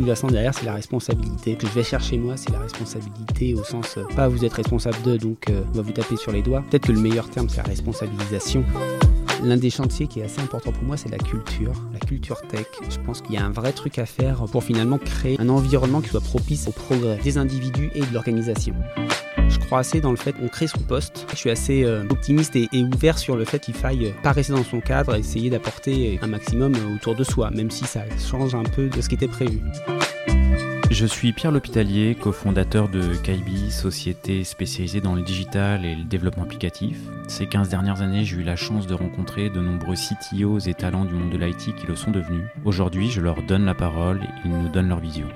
sous-jacent derrière, c'est la responsabilité. Que je vais chercher moi, c'est la responsabilité au sens euh, pas vous êtes responsable de, donc euh, on va vous taper sur les doigts. Peut-être que le meilleur terme, c'est la responsabilisation. L'un des chantiers qui est assez important pour moi, c'est la culture, la culture tech. Je pense qu'il y a un vrai truc à faire pour finalement créer un environnement qui soit propice au progrès des individus et de l'organisation. Je crois assez dans le fait qu'on crée son poste. Je suis assez euh, optimiste et, ouvert sur le fait qu'il faille euh, pas rester dans son cadre et essayer d'apporter un maximum euh, autour de soi, même si ça change un peu de ce qui était prévu. Je suis Pierre L'Hôpitalier, cofondateur de Kaibi, société spécialisée dans le digital et le développement applicatif. Ces 15 dernières années, j'ai eu la chance de rencontrer de nombreux CTOs et talents du monde de l'IT qui le sont devenus. Aujourd'hui, je leur donne la parole et ils nous donnent leur vision.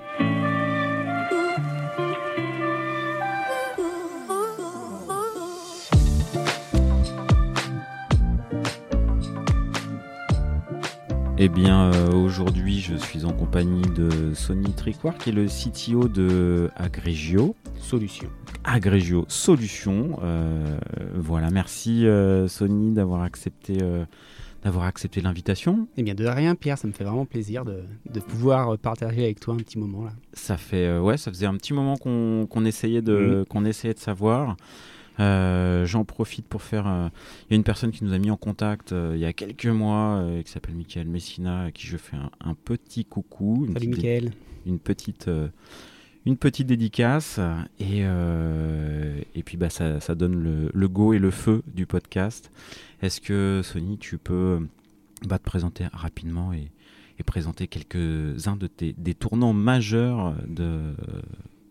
Eh bien, euh, aujourd'hui, je suis en compagnie de Sonny Tricoire, qui est le CTO de Agrégio. Solution. Agrégio Solution. Euh, voilà, merci euh, Sony d'avoir accepté, euh, d'avoir accepté l'invitation. Eh bien, de rien, Pierre, ça me fait vraiment plaisir de, de pouvoir partager avec toi un petit moment là. Ça fait, ouais, ça faisait un petit moment qu'on essayait de, qu'on essayait de savoir. Euh, J'en profite pour faire. euh, Il y a une personne qui nous a mis en contact euh, il y a quelques mois, qui s'appelle Michael Messina, à qui je fais un, un petit coucou, une Salut Mickaël. une petite, une petite dédicace, et euh, et puis bah ça, ça donne le, le go et le feu du podcast. Est-ce que Sony, tu peux bah, te présenter rapidement et, et présenter quelques-uns de tes des tournants majeurs de,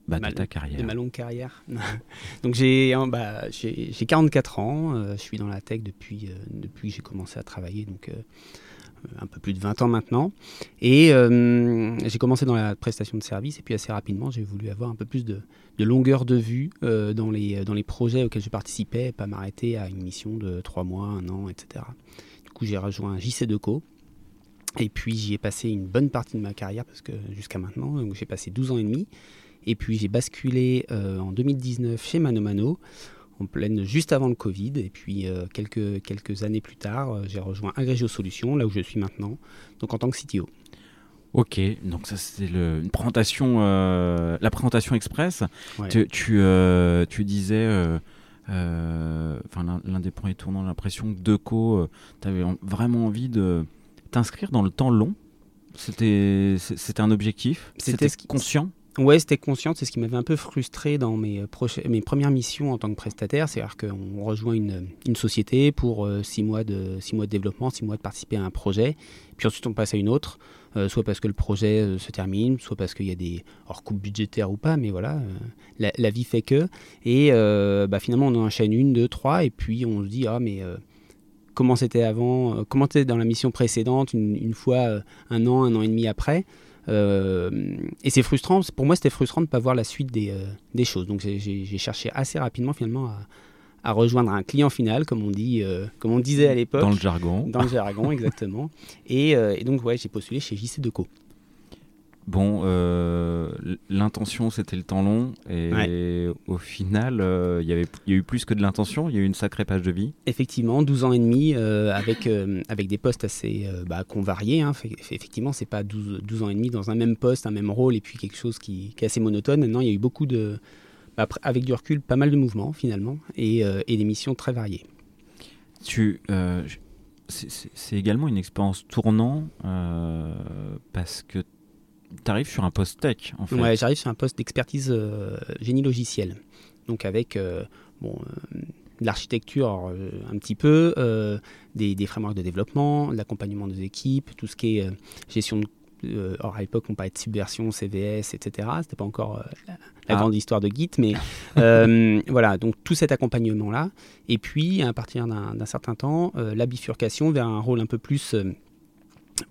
bah, de ta carrière de ma longue carrière. Donc j'ai bah, j'ai j'ai 44 ans, euh, je suis dans la tech depuis, euh, depuis que j'ai commencé à travailler, donc euh, un peu plus de 20 ans maintenant. Et j'ai commencé dans la prestation de service et puis assez rapidement j'ai voulu avoir un peu plus de, de longueur de vue dans, les, dans les projets auxquels je participais et pas m'arrêter à une mission de 3 mois, 1 an, etc. Du coup j'ai rejoint JC2Co. Et puis j'y ai passé une bonne partie de ma carrière parce que jusqu'à maintenant, j'ai passé 12 ans et demi. Et puis j'ai basculé euh, en 2019 chez Mano Mano, en pleine juste avant le Covid. Et puis euh, quelques, quelques années plus tard, euh, j'ai rejoint Agrégio Solutions, là où je suis maintenant, donc en tant que CTO. Ok, donc ça c'était une présentation, euh, la présentation express. Ouais. Tu, tu, tu disais, enfin l'un des premiers tournants, l'impression que Deco, tu avais vraiment envie de t'inscrire dans le temps long. C'était un objectif? C'était conscient? Ouais, c'était conscient, c'est ce qui m'avait un peu frustré dans mes, euh, premières missions en tant que prestataire. C'est-à-dire qu'on rejoint une, une société pour euh, six, mois de, six mois de développement, six mois de participer à un projet, puis ensuite on passe à une autre, euh, soit parce que le projet euh, se termine, soit parce qu'il y a des hors coupes budgétaires ou pas, mais voilà, euh, la, vie fait que. Et euh, bah, finalement, on en enchaîne une, deux, trois, et puis on se dit, ah, mais. euh, Comment c'était avant, euh, comment c'était dans la mission précédente, une, fois euh, un an, un an et demi après. Euh, et c'est frustrant, pour moi c'était frustrant de ne pas voir la suite des, euh, des choses. Donc j'ai- cherché assez rapidement finalement à, à rejoindre un client final, comme on, dit, euh, comme on disait à l'époque. Dans le jargon. Dans le jargon, exactement. Et, euh, et donc ouais, j'ai postulé chez JC2Co. Bon, euh, l'intention c'était le temps long et au final euh, il y avait il y a eu plus que de l'intention, il y a eu une sacrée page de vie. Effectivement, 12 ans et demi euh, avec, avec des postes assez bah, qu'on variait. Hein. Effectivement, c'est pas 12, 12 ans et demi dans un même poste, un même rôle et puis quelque chose qui, qui est assez monotone. Maintenant, il y a eu beaucoup de. bah, avec du recul, pas mal de mouvements finalement et, et des missions très variées. Tu, c'est- également une expérience tournant euh, parce que arrives sur un post tech en fait. Ouais, j'arrive sur un poste d'expertise euh, génie logiciel. Donc avec euh, bon, euh, de l'architecture euh, un petit peu, des, des frameworks de développement, de l'accompagnement des équipes, tout ce qui est gestion de... alors à l'époque, on parlait de subversion, CVS, etc. C'était pas encore euh, la, la Ah. grande histoire de Git, mais euh, voilà, donc tout cet accompagnement-là. Et puis, à partir d'un d'un certain temps, euh, la bifurcation vers un rôle un peu plus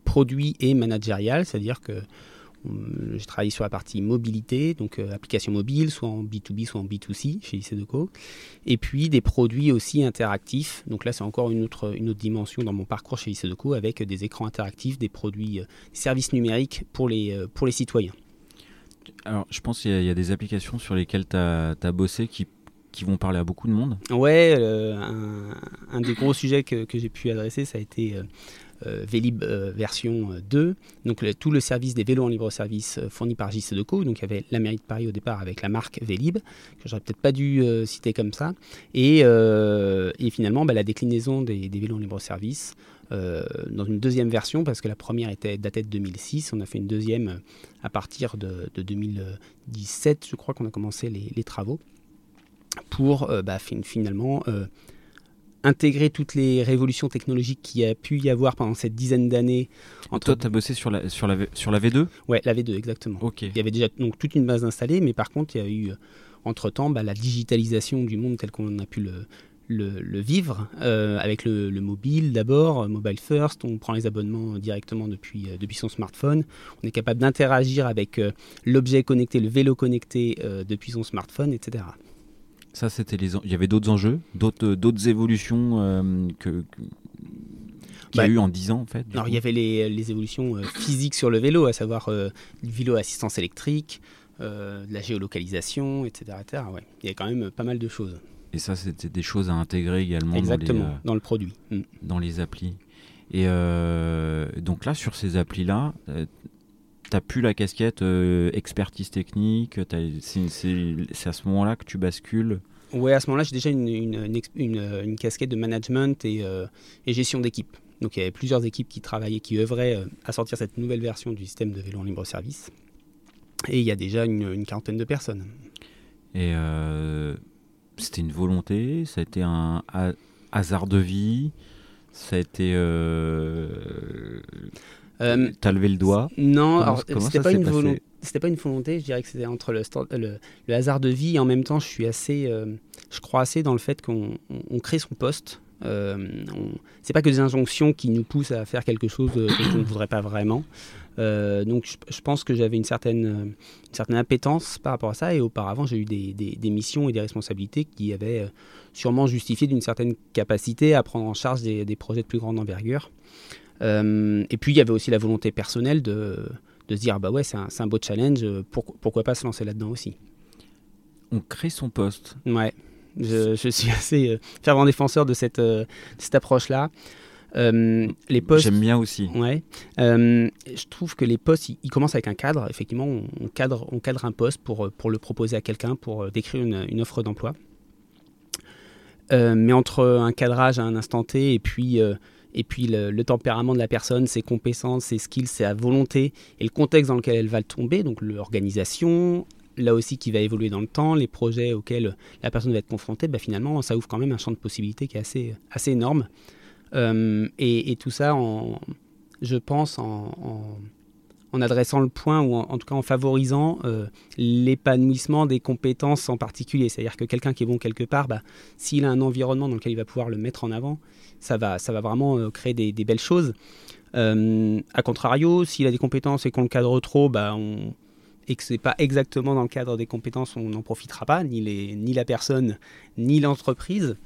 produit et managérial, c'est-à-dire que J'ai travaillé sur la partie mobilité, donc euh, application mobile, soit en B2B, soit en B2C chez IC2Co. Et puis des produits aussi interactifs. Donc là, c'est encore une autre, une autre dimension dans mon parcours chez IC2Co avec des écrans interactifs, des produits, euh, des services numériques pour les, euh, pour les citoyens. Alors je pense qu'il y, a- il y a des applications sur lesquelles tu as, bossé qui, qui vont parler à beaucoup de monde. Ouais, euh, un, un des gros sujets que, que j'ai pu adresser, ça a été euh, Vélib version 2, donc tout le service des vélos en libre service fourni par JC. Donc il y avait la mairie de Paris au départ avec la marque Vélib, que j'aurais peut-être pas dû citer comme ça. Et, finalement, bah, la déclinaison des, des, vélos en libre service dans une deuxième version, parce que la première était datée de 2006. On a fait une deuxième à partir de, 2017, je crois qu'on a commencé les, travaux, pour bah, finalement intégrer toutes les révolutions technologiques qu'il y a pu y avoir pendant cette dizaine d'années. Entre... Toi, tu as bossé sur la, sur la, sur la V2 Ouais, la V2, exactement. Ok. Il y avait déjà donc, toute une base installée, mais par contre, il y a eu, entre-temps, bah, la digitalisation du monde tel qu'on a pu le, le, vivre, euh, avec le, mobile d'abord, mobile first, on prend les abonnements directement depuis, euh, depuis son smartphone, on est capable d'interagir avec euh, l'objet connecté, le vélo connecté depuis son smartphone, etc. Ça, c'était les. Il y avait d'autres enjeux, d'autres, euh, d'autres évolutions euh, que, qu'il y a bah, eu en 10 ans en fait Alors il y avait les, les évolutions euh, physiques sur le vélo, à savoir le vélo à assistance électrique, la géolocalisation, etc. etc. Ouais. Il y a quand même pas mal de choses. Et ça, c'était des choses à intégrer également Exactement, dans, les, dans le produit. Mm. Dans les applis. Et donc là, sur ces applis-là, t'as plus la casquette euh, expertise technique, c'est à ce moment-là que tu bascules Ouais, à ce moment-là, j'ai déjà une, une, une, casquette de management et, euh, et gestion d'équipe. Donc il y avait plusieurs équipes qui travaillaient, qui œuvraient euh, à sortir cette nouvelle version du système de vélo en libre service. Et il y a déjà une, quarantaine de personnes. Et c'était une volonté, ça a été un hasard de vie, ça a été euh, T'as levé le doigt Non, c'était pas, une volonté, pas une volonté, je dirais que c'était entre le, le, hasard de vie et en même temps, je suis assez, euh, je crois assez dans le fait qu'on crée son poste. Euh, c'est pas que des injonctions qui nous poussent à faire quelque chose euh, qu'on ne voudrait pas vraiment. donc je, pense que j'avais une certaine, une certaine appétence par rapport à ça et auparavant j'ai eu des, des, missions et des responsabilités qui avaient sûrement justifié d'une certaine capacité à prendre en charge des, des projets de plus grande envergure. Euh, et puis il y avait aussi la volonté personnelle de, de se dire bah ouais c'est un, un, beau challenge, pourquoi pas se lancer là-dedans aussi. On crée son poste. Ouais, je, je suis assez euh, fervent défenseur de cette, euh, cette approche-là. les postes. J'aime bien aussi. Ouais. je trouve que les postes, ils, commencent avec un cadre. Effectivement, on, cadre, on cadre un poste pour, pour le proposer à quelqu'un, pour décrire une, une offre d'emploi. mais entre un cadrage à un instant T et puis et puis le, tempérament de la personne, ses compétences, ses skills, sa volonté et le contexte dans lequel elle va tomber, donc l'organisation, là aussi qui va évoluer dans le temps, les projets auxquels la personne va être confrontée, bah finalement ça ouvre quand même un champ de possibilités qui est assez, assez énorme. Euh, et, tout ça, je pense, en en adressant le point ou en, tout cas en favorisant euh, l'épanouissement des compétences en particulier. C'est-à-dire que quelqu'un qui est bon quelque part, bah, s'il a un environnement dans lequel il va pouvoir le mettre en avant, ça va, ça va vraiment euh, créer des, belles choses. Euh, a contrario, s'il a des compétences et qu'on le cadre trop, bah, on, et que ce n'est pas exactement dans le cadre des compétences, on n'en profitera pas, ni, les, ni la personne, ni l'entreprise.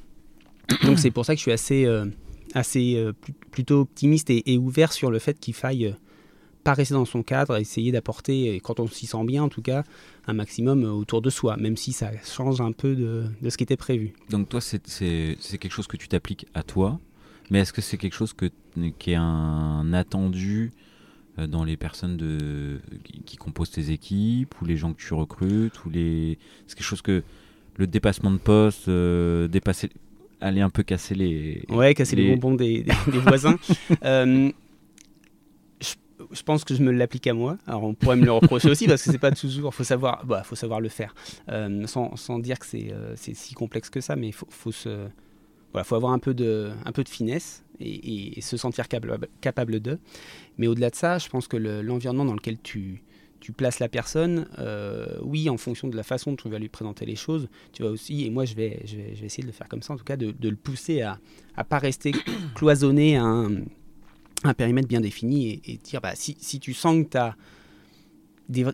Donc c'est pour ça que je suis assez, assez plutôt optimiste et, ouvert sur le fait qu'il faille pas rester dans son cadre, essayer d'apporter, quand on s'y sent bien en tout cas, un maximum autour de soi, même si ça change un peu de, de ce qui était prévu. Donc toi, c'est quelque chose que tu t'appliques à toi, mais est-ce que c'est quelque chose que, qui est un attendu euh, dans les personnes de, qui, composent tes équipes, ou les gens que tu recrutes, ou les... C'est quelque chose que le dépassement de poste, euh, dépasser aller un peu casser les ouais casser les, bonbons des, des, voisins euh, je pense que je me l'applique à moi. Alors on pourrait me le reprocher aussi parce que c'est pas toujours, faut savoir, bah, faut savoir le faire, euh, sans, sans, dire que euh, c'est si complexe que ça, mais faut, faut, se, voilà, faut avoir un peu de, un peu de finesse et, se sentir capable, capable de. Mais au-delà de ça, je pense que l'environnement dans lequel tu, tu places la personne, euh, oui, en fonction de la façon dont tu vas lui présenter les choses, tu vas aussi, et moi je vais, je vais, je vais essayer de le faire comme ça, en tout cas, de, de le pousser à ne pas rester cloisonné à un un périmètre bien défini et, dire bah, si, si, tu sens que tu as des,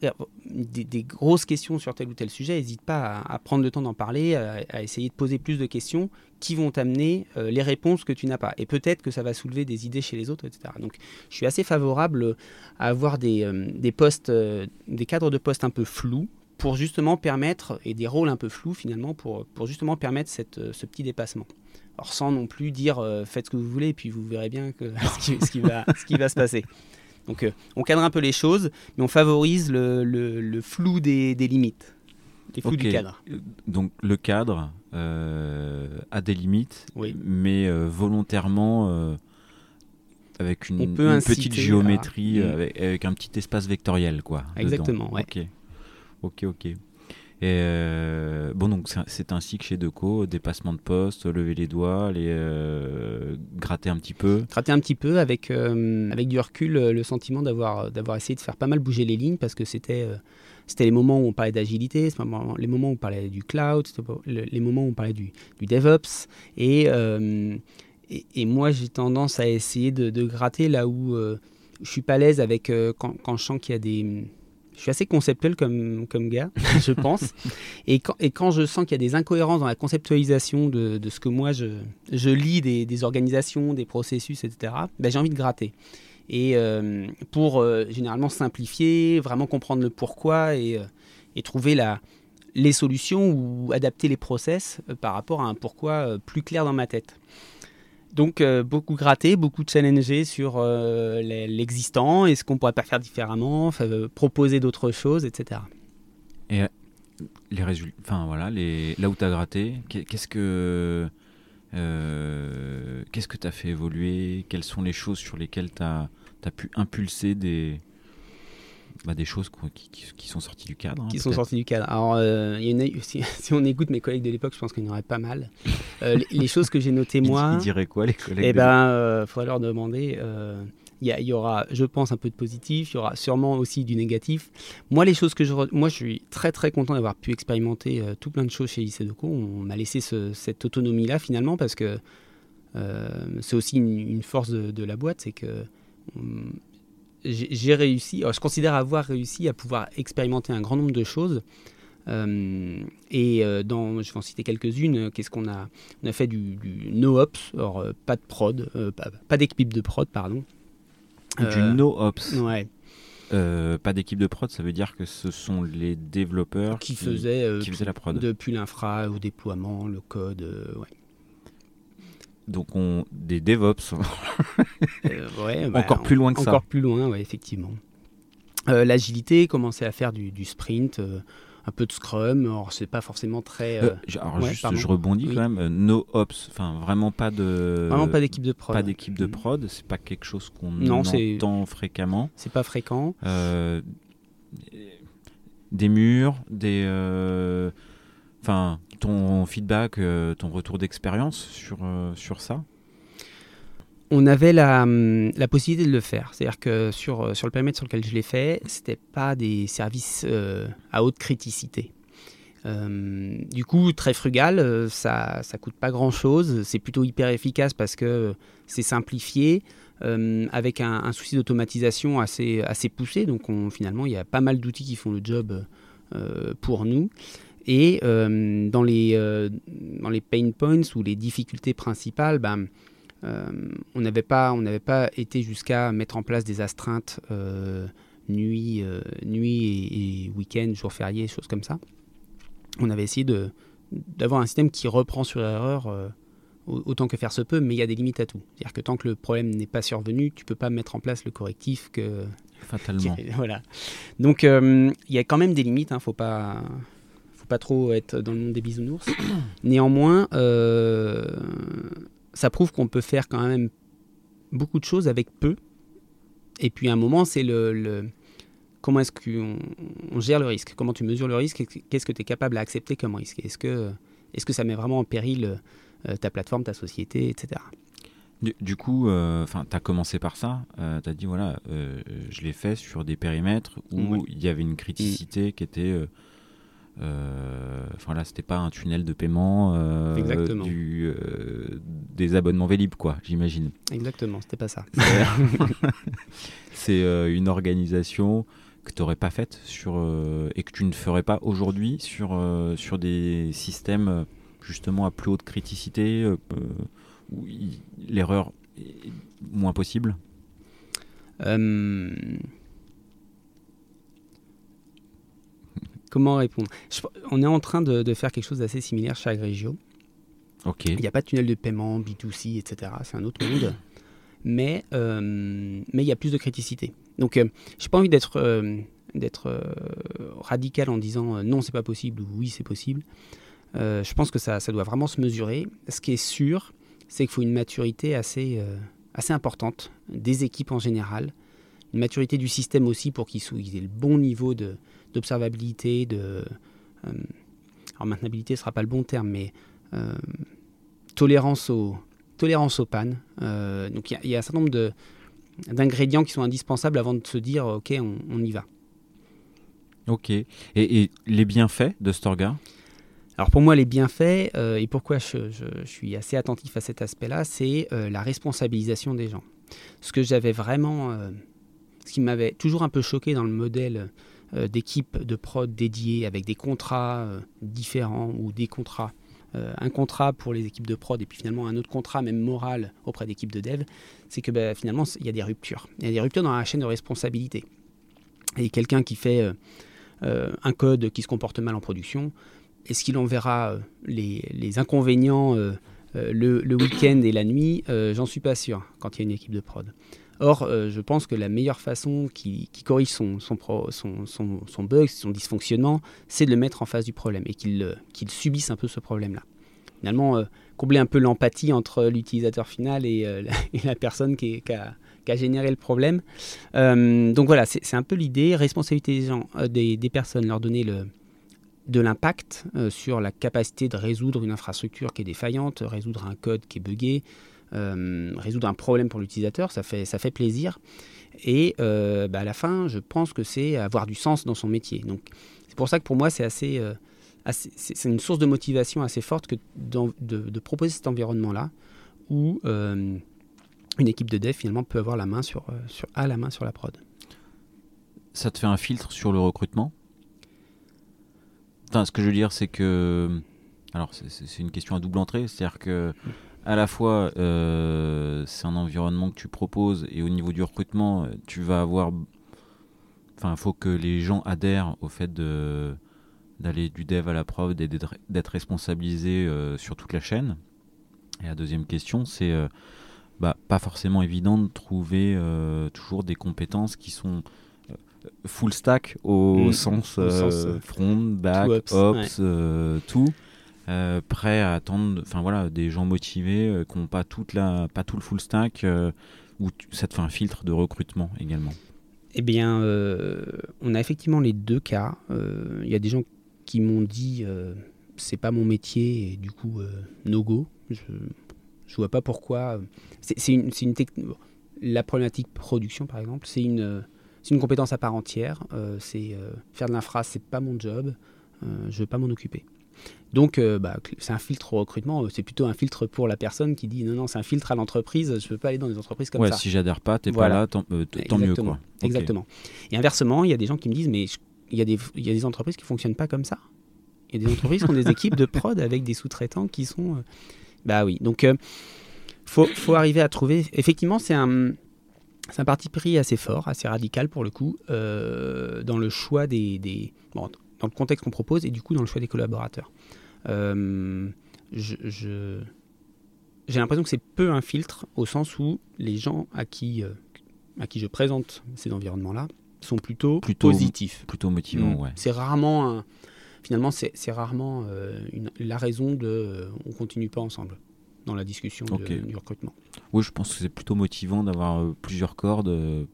des, grosses questions sur tel ou tel sujet, n'hésite pas à, prendre le temps d'en parler, à, essayer de poser plus de questions qui vont t'amener euh, les réponses que tu n'as pas. Et peut-être que ça va soulever des idées chez les autres, etc. Donc je suis assez favorable à avoir des, euh, des postes, euh, des cadres de postes un peu flous pour justement permettre, et des rôles un peu flous finalement, pour, pour justement permettre cette, ce petit dépassement. Alors sans non plus dire faites ce que vous voulez, et puis vous verrez bien que, ce, qui, va, ce qui va se passer. Donc on cadre un peu les choses, mais on favorise le, le, flou des, des limites. Les flous du cadre. Donc le cadre a des limites, mais volontairement avec une, petite géométrie, avec, un petit espace vectoriel, quoi. Exactement, ouais. Ok, ok, ok. Et euh, bon, donc c'est ainsi que chez Deco, dépassement de poste, lever les doigts, les euh, gratter un petit peu. Gratter un petit peu avec, euh, avec du recul, le sentiment d'avoir essayé de faire pas mal bouger les lignes parce que c'était c'était les moments où on parlait d'agilité, les moments où on parlait du cloud, les moments où on parlait du, du DevOps et et, moi, j'ai tendance à essayer de, gratter là où euh, je suis pas à l'aise avec euh, quand, je sens qu'il y a des. Je suis assez conceptuel comme, comme gars, je pense. Et quand, et quand je sens qu'il y a des incohérences dans la conceptualisation de, de ce que moi je, je lis des, des, organisations, des processus, etc., ben, j'ai envie de gratter. Et euh, pour généralement simplifier, vraiment comprendre le pourquoi et, et trouver la, les solutions ou adapter les process par rapport à un pourquoi plus clair dans ma tête. Donc euh, beaucoup gratter, beaucoup challenger sur euh, l'existant et ce qu'on pourrait pas faire différemment, euh, proposer d'autres choses, etc. Et les résultats, enfin voilà, là où tu as gratté, qu'est-ce que qu'est-ce que tu as fait évoluer? Quelles sont les choses sur lesquelles tu as, as, pu impulser des, bah, des choses qui, qui, sont sorties du cadre. Hein, qui sont sorties du cadre. Alors, euh, si, on écoute mes collègues de l'époque, je pense qu'il y en aurait pas mal. Euh, les, choses que j'ai notées moi. Ils, diraient quoi, les collègues Eh ben, euh, faudrait leur demander. Il y, y, aura, je pense, un peu de positif. Il y aura sûrement aussi du négatif. Moi, les choses que je, moi, je suis très très content d'avoir pu expérimenter tout plein de choses chez Isedoco. On m'a laissé cette autonomie-là finalement parce que c'est aussi une, force de, la boîte, c'est que j'ai réussi, je considère avoir réussi à pouvoir expérimenter un grand nombre de choses. Euh, et euh, dans, je vais en citer quelques-unes. Qu'est-ce qu'on a On a fait du, no-ops, alors pas de prod, euh, pas, d'équipe de prod, pardon. Du no-ops Ouais. pas d'équipe de prod, ça veut dire que ce sont les développeurs qui, faisaient, qui faisaient la prod. Depuis l'infra au déploiement, le code, ouais. Donc on, des DevOps. Euh, bah, encore plus loin que ça. Encore plus loin, ouais, effectivement. Euh, l'agilité, commencer à faire du, sprint, euh, un peu de Scrum. Alors c'est pas forcément très. alors juste, je rebondis quand même. no ops, enfin vraiment pas de. Vraiment pas d'équipe de prod. Pas d'équipe de prod. C'est pas quelque chose qu'on entend fréquemment. C'est pas fréquent. des murs, des. Enfin, ton feedback, euh, ton retour d'expérience sur, euh, ça? On avait la, hum, la, possibilité de le faire. C'est-à-dire que sur, euh, sur le périmètre sur lequel je l'ai fait, ce n'était pas des services à haute criticité. du coup, très frugal, ça ne coûte pas grand-chose. C'est plutôt hyper efficace parce que c'est simplifié, avec un, souci d'automatisation assez, poussé. Donc on, finalement, il y a pas mal d'outils qui font le job pour nous. Et euh, dans, les, euh, dans les pain points ou les difficultés principales, ben, euh, on n'avait pas, pas été jusqu'à mettre en place des astreintes nuit, nuit et, week-end, jours fériés, choses comme ça. On avait essayé d'avoir un système qui reprend sur erreur autant que faire se peut, mais il y a des limites à tout. C'est-à-dire que tant que le problème n'est pas survenu, tu peux pas mettre en place le correctif que... Fatalement. voilà. Donc il y a quand même des limites, hein, faut pas pas trop être dans le monde des bisounours. Néanmoins, euh, ça prouve qu'on peut faire quand même beaucoup de choses avec peu. Et puis à un moment, c'est le, comment est-ce qu'on on gère le risque, comment tu mesures le risque, qu'est-ce que tu es capable à accepter comme risque? Est-ce que, est que ça met vraiment en péril euh, ta plateforme, ta société, etc. Du, coup, euh, enfin, tu as commencé par ça. tu as dit, voilà, je l'ai fait sur des périmètres où il y avait une criticité qui était euh, enfin là, c'était pas un tunnel de paiement euh, du, euh, des abonnements Vélib, quoi, j'imagine. Exactement, c'était pas ça. C'est une organisation que tu n'aurais pas faite sur, et que tu ne ferais pas aujourd'hui sur, sur des systèmes justement à plus haute criticité, où l'erreur est moins possible? Comment répondre? On est en train de, faire quelque chose d'assez similaire chez Agrégio. Il n'y a pas de tunnel de paiement, B2C, etc. C'est un autre monde. mais mais il y a plus de criticité. Donc, je n'ai pas envie d'être d'être radical en disant non, c'est pas possible ou oui, c'est possible. je pense que ça, ça doit vraiment se mesurer. Ce qui est sûr, c'est qu'il faut une maturité assez, assez importante des équipes en général, une maturité du système aussi pour qu'ils aient le bon niveau d'observabilité, de, euh, alors maintenabilité ne sera pas le bon terme, mais euh, tolérance, au, tolérance aux pannes. Euh, donc il y, a un certain nombre d'ingrédients qui sont indispensables avant de se dire ok on, y va. Ok. Et, les bienfaits de Storga? Alors pour moi, les bienfaits, et pourquoi je, suis assez attentif à cet aspect-là, c'est la responsabilisation des gens. Ce que j'avais vraiment ce qui m'avait toujours un peu choqué dans le modèle euh, d'équipe de prod dédiée avec des contrats euh, différents ou des contrats. Euh, un contrat pour les équipes de prod et puis finalement un autre contrat, même moral, auprès d'équipes de dev, c'est que bah, finalement il y a des ruptures. Il y a des ruptures dans la chaîne de responsabilité. Et quelqu'un qui fait un code qui se comporte mal en production, est-ce qu'il en verra les, les inconvénients le, le week-end et la nuit? J'en suis pas sûr quand il y a une équipe de prod. Or, euh, je pense que la meilleure façon qui, corrige son, bug, son dysfonctionnement, c'est de le mettre en face du problème et qu'il euh, subisse un peu ce problème-là. Finalement, euh, combler un peu l'empathie entre l'utilisateur final et, la, personne qui, a, généré le problème. donc voilà, c'est un peu l'idée, responsabilité des, personnes, leur donner le, de l'impact sur la capacité de résoudre une infrastructure qui est défaillante, résoudre un code qui est buggé, résoudre un problème pour l'utilisateur, ça fait, ça fait plaisir. Et euh, bah, à la fin, je pense que c'est avoir du sens dans son métier. Donc c'est pour ça que pour moi, c'est assez, euh, c'est une source de motivation assez forte que de, de, proposer cet environnement-là où une équipe de dev finalement peut avoir la main sur, sur, à la main sur la prod. Ça te fait un filtre sur le recrutement? Enfin, ce que je veux dire, c'est que. Alors, c'est une question à double entrée. C'est-à-dire que à la fois euh, c'est un environnement que tu proposes et au niveau du recrutement, tu vas avoir. Enfin, il faut que les gens adhèrent au fait de d'aller du dev à la prod, d'être responsabilisé euh, sur toute la chaîne. Et la deuxième question, c'est euh, bah, pas forcément évident de trouver toujours des compétences qui sont full stack au, mmh. sens, front, back, ops, tout. Euh, prêts à attendre, enfin voilà, des gens motivés euh, qui n'ont pas toute la, tout le full stack, euh, ou ça te fait un filtre de recrutement également. Eh bien, on a effectivement les deux cas. Il y a des gens qui m'ont dit c'est pas mon métier et du coup no go. Je, je vois pas pourquoi. C'est une, une la problématique production par exemple, c'est une une compétence à part entière. c'est faire de l'infra, c'est pas mon job. je veux pas m'en occuper. Donc, euh, bah, c'est un filtre au recrutement. Euh, c'est plutôt un filtre pour la personne qui dit non, non, c'est un filtre à l'entreprise. Je ne peux pas aller dans des entreprises comme ça. Si j'adhère pas, tu n'es pas là, tant, euh, mieux. Quoi. Exactement. Et inversement, il y a des gens qui me disent mais il y, a des, y a des entreprises qui fonctionnent pas comme ça. Il y a des entreprises qui ont des équipes de prod avec des sous-traitants qui sont. bah oui. Donc, il faut, faut, arriver à trouver. Effectivement, c'est un. C'est un parti pris assez fort, assez radical pour le coup, dans le choix des, des bon, dans le contexte qu'on propose et du coup dans le choix des collaborateurs. Euh, je, j'ai l'impression que c'est peu un filtre au sens où les gens à qui, euh, à qui je présente ces environnements-là sont plutôt, plutôt positifs. Plutôt motivants, mm. ouais. C'est rarement, finalement, c'est, rarement euh, la raison de on continue pas ensemble dans la discussion du recrutement. Oui, je pense que c'est plutôt motivant d'avoir plusieurs cordes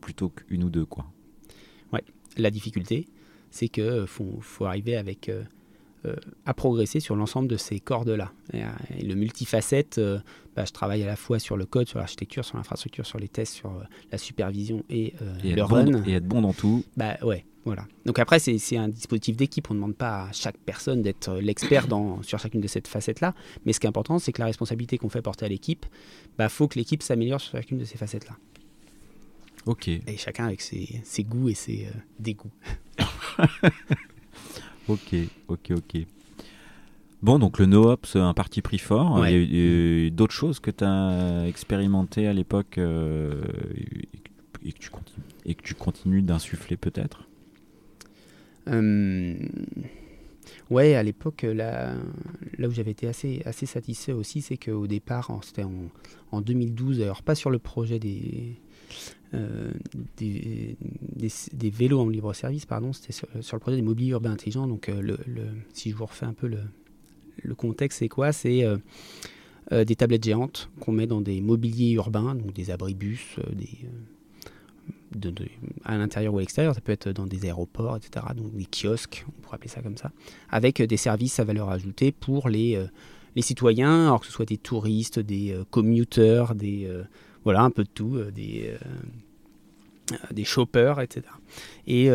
plutôt qu'une ou deux, quoi. Ouais, la difficulté, c'est qu'il faut, faut, arriver avec euh, à progresser sur l'ensemble de ces cordes-là. Et, euh, le multifacette, euh, bah, je travaille à la fois sur le code, sur l'architecture, sur l'infrastructure, sur les tests, sur la supervision et, le run. et être bon dans tout. Bah ouais, voilà. Donc après, c'est un dispositif d'équipe. On ne demande pas à chaque personne d'être l'expert sur chacune de ces facettes-là. Mais ce qui est important, c'est que la responsabilité qu'on fait porter à l'équipe, il bah, faut que l'équipe s'améliore sur chacune de ces facettes-là. Ok. Et chacun avec ses, ses goûts et ses dégoûts. Ok, ok, ok. Bon, donc le NoOps, un parti pris fort. Il y a eu, d'autres choses que tu as expérimenté à l'époque euh, et, que tu continues, et que tu continues d'insuffler peut-être? Ouais, à l'époque, là, là où j'avais été assez, assez satisfait aussi, c'est qu'au départ, c'était en, en, 2012, alors pas sur le projet des, euh, des, vélos en libre service, pardon, c'était sur, le projet des mobiliers urbains intelligents. Donc, euh, si je vous refais un peu le, contexte, c'est quoi? C'est euh, des tablettes géantes qu'on met dans des mobiliers urbains, donc des abribus, des de, à l'intérieur ou à l'extérieur, ça peut être dans des aéroports, etc., donc des kiosques, on pourrait appeler ça comme ça, avec des services à valeur ajoutée pour les, citoyens, alors que ce soit des touristes, des euh, commuteurs, des, voilà, un peu de tout, des, des shoppers, etc. Et, et,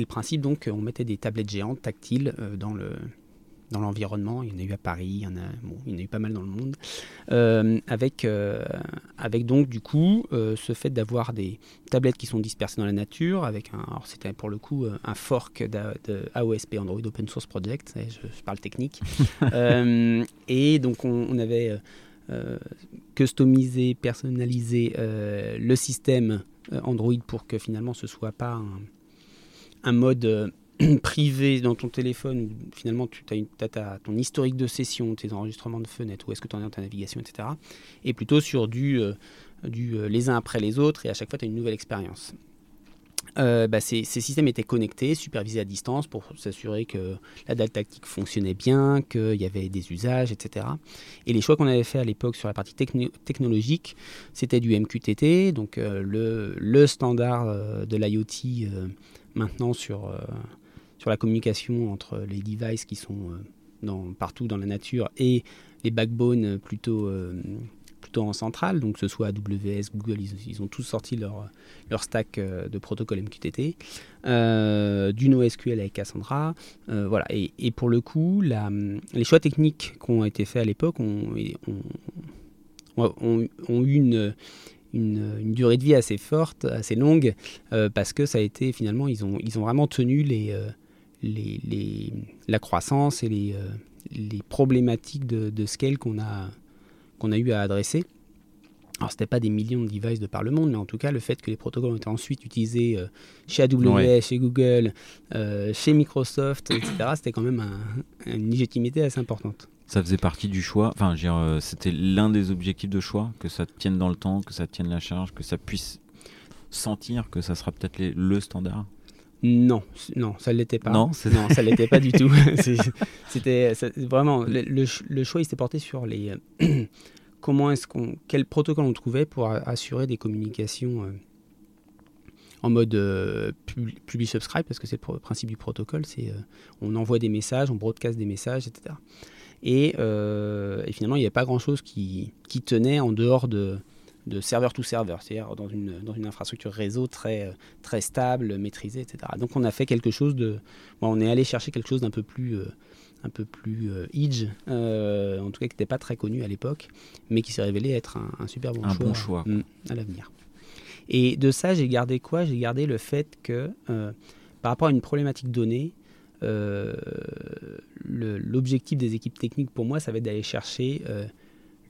le principe, donc, on mettait des tablettes géantes tactiles dans le, dans l'environnement. Il y en a eu à Paris, il y en a, bon, il y en a eu pas mal dans le monde. Euh, avec, euh, avec donc du coup euh, ce fait d'avoir des tablettes qui sont dispersées dans la nature, avec un, alors c'était pour le coup un fork de AOSP Android Open Source Project, je, parle technique. et donc on, avait customisé, personnalisé le système Android pour que finalement ce soit pas un, mode privé dans ton téléphone où finalement tu as, ton historique de session, tes enregistrements de fenêtres, où est-ce que tu en es dans ta navigation, etc. Et plutôt sur du, euh, euh, les uns après les autres et à chaque fois tu as une nouvelle expérience. Euh, bah, ces, systèmes étaient connectés, supervisés à distance pour s'assurer que la date tactique fonctionnait bien, qu'il y avait des usages, etc. Et les choix qu'on avait fait à l'époque sur la partie technologique, c'était du MQTT, donc le, le, standard de l'IoT maintenant sur, la communication entre les devices qui sont euh, partout dans la nature et les backbones plutôt, euh, plutôt en centrale, donc que ce soit AWS, Google, ils, ont tous sorti leur, leur stack euh, de protocole MQTT, du NoSQL avec Cassandra, voilà. Et, pour le coup, les choix techniques qui ont été faits à l'époque ont, ont, ont, eu une, une, durée de vie assez forte, assez longue, parce que ça a été finalement, ils ont, ils ont vraiment tenu les, les, la croissance et les, euh, les problématiques de, scale qu'on a, qu'on a eu à adresser. Alors, ce n'était pas des millions de devices de par le monde, mais en tout cas, le fait que les protocoles ont été ensuite utilisés euh, chez AWS, chez Google, euh, chez Microsoft, etc., c'était quand même une légitimité assez importante. Ça faisait partie du choix, enfin, c'était l'un des objectifs de choix, que ça tienne dans le temps, que ça tienne la charge, que ça puisse sentir que ça sera peut-être le standard non, non, ça ne l'était pas. Non, non ça l'était pas du tout. C'était vraiment le, choix, il s'était porté sur les comment est-ce qu'on quel protocole on trouvait pour assurer des communications euh, en mode euh, publish subscribe parce que c'est le principe du protocole, c'est euh, on envoie des messages, on broadcast des messages, etc. Et, finalement, il n'y avait pas grand chose qui, qui tenait en dehors de de serveur to serveur, c'est-à-dire dans une, dans une infrastructure réseau très, très stable, maîtrisée, etc. Donc on a fait quelque chose de... on est allé chercher quelque chose d'un peu plus... Euh, un peu plus euh, edge, euh, en tout cas qui n'était pas très connu à l'époque, mais qui s'est révélé être un, super bon un choix, bon choix. Mm, à l'avenir. Et de ça, j'ai gardé quoi? J'ai gardé le fait que par rapport à une problématique donnée, l'objectif des équipes techniques pour moi, ça va être d'aller chercher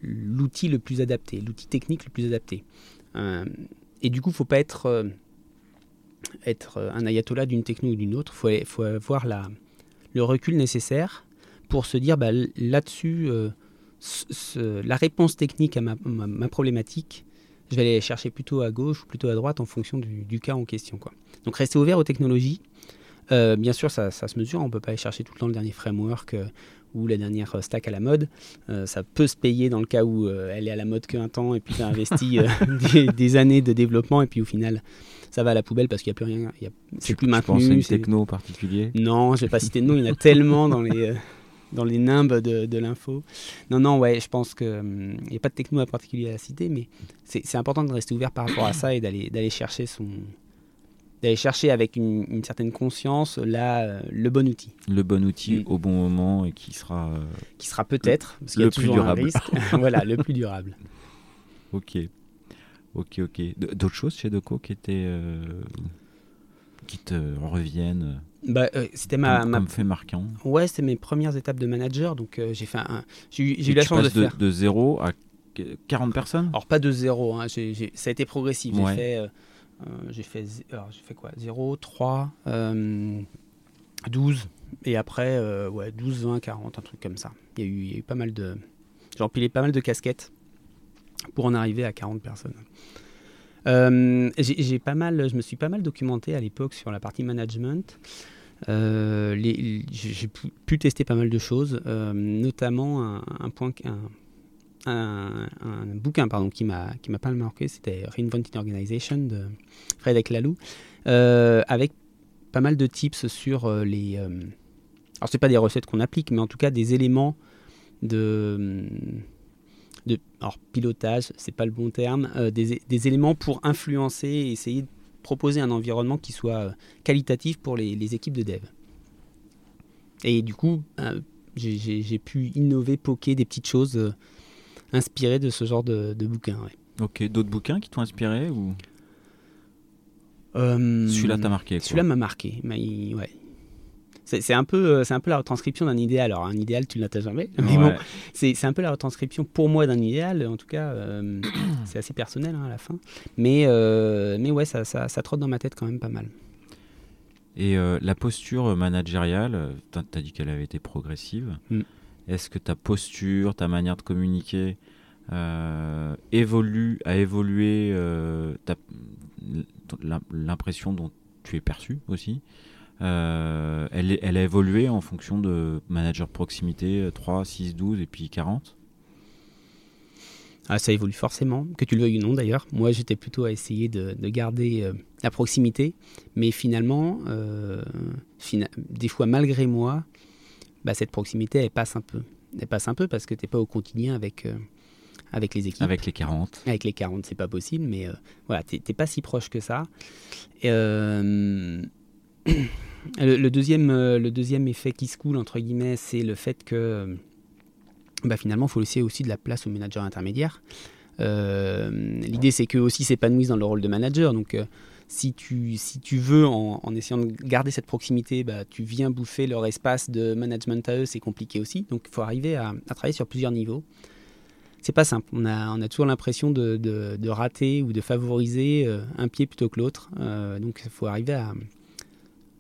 l'outil le plus adapté, l'outil technique le plus adapté. Euh, et du coup, il faut pas être, euh, être un ayatollah d'une techno ou d'une autre, il faut, avoir la, le recul nécessaire pour se dire bah, là-dessus, euh, la réponse technique à ma, ma, problématique, je vais aller chercher plutôt à gauche ou plutôt à droite en fonction du, du cas en question. Quoi. Donc rester ouvert aux technologies. bien sûr, ça, ça, se mesure, on ne peut pas aller chercher tout le temps le dernier framework ou la dernière stack à la mode. Euh, ça peut se payer dans le cas où euh, elle est à la mode qu'un temps et puis tu as investi euh, des, années de développement et puis au final ça va à la poubelle parce qu'il n'y a plus rien. C'est plus maintenu. Tu penses à une techno particulier? Non, je vais pas citer de nom, il y en a tellement dans les, dans les nimbes de, de l'info. Non, non, ouais, je pense qu'il n'y a pas de techno à particulier à citer, mais c'est important de rester ouvert par rapport à ça et d'aller chercher son, d'aller chercher avec une, certaine conscience là, le bon outil. Le bon outil mm. au bon moment et qui sera... Euh, qui sera peut-être, parce qu'il y a toujours un risque, voilà, le plus durable. Ok, ok, ok. D'autres choses chez Doco qui étaient... Euh, qui te reviennent bah, euh, c'était ma, comme, ma... fait marquant. Ouais, c'était mes premières étapes de manager, donc j'ai fait un... j'ai eu la chance de, faire de 0 à 40 personnes? Alors pas de zéro, hein, ça a été progressif. J'ai fait euh, j'ai fait, j'ai fait quoi? 0, 3, 12. Et après, euh, ouais, 12, 20, 40, un truc comme ça. Il y a eu, pas mal de. J'ai empilé pas mal de casquettes pour en arriver à 40 personnes. Euh, je me suis pas mal documenté à l'époque sur la partie management. Euh, j'ai pu, tester pas mal de choses, euh, notamment un, point, un, bouquin pardon, qui m'a pas mal marqué, c'était Reinventing Organization de Frédéric Laloux, euh, avec pas mal de tips sur euh, les. euh, alors c'est pas des recettes qu'on applique, mais en tout cas des éléments de de alors pilotage, c'est pas le bon terme, euh, des, des éléments pour influencer et essayer de proposer un environnement qui soit euh, qualitatif pour les, équipes de dev. Et du coup, j'ai- pu innover, poker des petites choses inspirées de ce genre de, de bouquin. ouais. Ok, d'autres bouquins qui t'ont inspiré ou? Euh, celui-là t'a marqué Celui-là m'a marqué. mais il- ouais. C'est un, peu, euh, c'est un peu la retranscription d'un idéal. Alors, un idéal, tu ne l'atteins jamais. Mais bon, Ouais. c'est c'est un peu la retranscription pour moi d'un idéal. En tout cas, euh, c'est assez personnel hein, à la fin. Mais, euh, mais ouais, ça, ça, ça trotte dans ma tête quand même pas mal. Et la posture managériale, t'as as dit qu'elle avait été progressive. Mm. Est-ce que ta posture, ta manière de communiquer euh, évolue, a évolué euh, l'impression dont tu es perçu aussi euh, elle, a évolué en fonction de manager proximité euh, 3, 6, 12 et puis 40 Ah, ça évolue forcément, que tu le veuilles ou non d'ailleurs. Moi, j'étais plutôt à essayer de, de garder la proximité, mais finalement, fina- des fois malgré moi, bah, cette proximité, elle passe un peu. Elle passe un peu parce que tu n'es pas au quotidien avec, euh, avec les équipes. avec les 40 Avec les 40, c'est pas possible, mais euh, voilà, t'es t'es pas si proche que ça. Et, euh, le, le deuxième, le deuxième effet qui se coule, entre guillemets, c'est le fait que bah, finalement, il faut laisser aussi de la place aux managers intermédiaires. L'idée, c'est qu'eux aussi s'épanouissent dans le rôle de manager. Donc, si, tu, si tu veux, en, essayant de garder cette proximité, bah, tu viens bouffer leur espace de management à eux, c'est compliqué aussi. Donc, il faut arriver à, travailler sur plusieurs niveaux c'est pas simple. On a, on a toujours l'impression de, de- rater ou de favoriser euh, un pied plutôt que l'autre. Euh, donc il faut arriver à,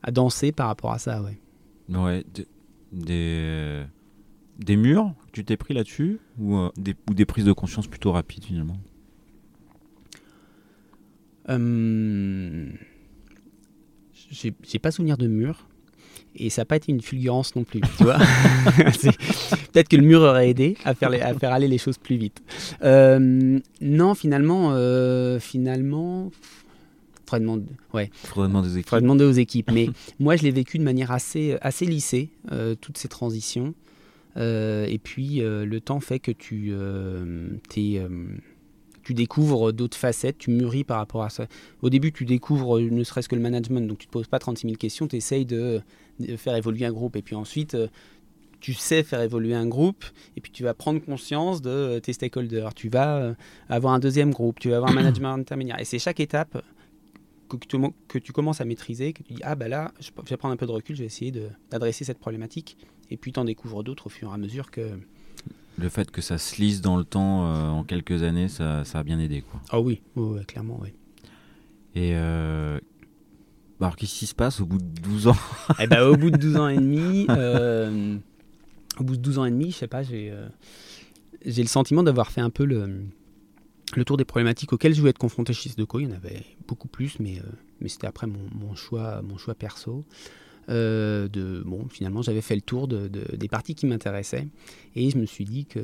à danser par rapport à ça. Ouais. Ouais, de- des, des murs tu t'es pris là-dessus ou, euh, ou des prises de conscience plutôt rapides finalement? Euh, j'ai j'ai pas souvenir de mur. Et ça n'a pas été une fulgurance non plus, tu vois. Peut-être que le mur aurait aidé à faire, les- à faire aller les choses plus vite. Euh, non, finalement, euh, finalement, faudrait demander, ouais, Faudrait demander aux équipes. faudrait demander aux équipes. Mais moi, je l'ai vécu de manière assez, assez lissée, euh, toutes ces transitions. Euh, et puis, le temps fait que tu, t'es, euh, tu découvres d'autres facettes, tu mûris par rapport à ça. Au début, tu découvres euh, ne serait-ce que le management, donc tu ne te poses pas 36 000 questions, tu essayes de, faire évoluer un groupe. Et puis ensuite, euh, tu sais faire évoluer un groupe, et puis tu vas prendre conscience de euh, tes stakeholders. Tu vas avoir un deuxième groupe, tu vas avoir un management intermédiaire. Et c'est chaque étape que tu, commences à maîtriser, que tu dis ah bah là, je je vais prendre un peu de recul, je vais essayer d'adresser cette problématique, et puis tu en découvres d'autres au fur et à mesure que. Le fait que ça se lisse dans le temps euh, en quelques années, ça, ça a bien aidé. Quoi. Ah oui, oui, oui, clairement, oui. Et euh, bah alors qu'est-ce qui se passe au bout de 12 ans? Eh ben, au bout de 12 ans et demi, euh, au bout de 12 ans et demi, je sais pas, j'ai euh, j'ai le sentiment d'avoir fait un peu le, le tour des problématiques auxquelles je voulais être confronté chez Sudoku. Il y en avait beaucoup plus, mais, mais c'était après mon, mon choix, mon choix perso. Euh, de, bon, finalement, j'avais fait le tour de, de- des parties qui m'intéressaient et je me suis dit que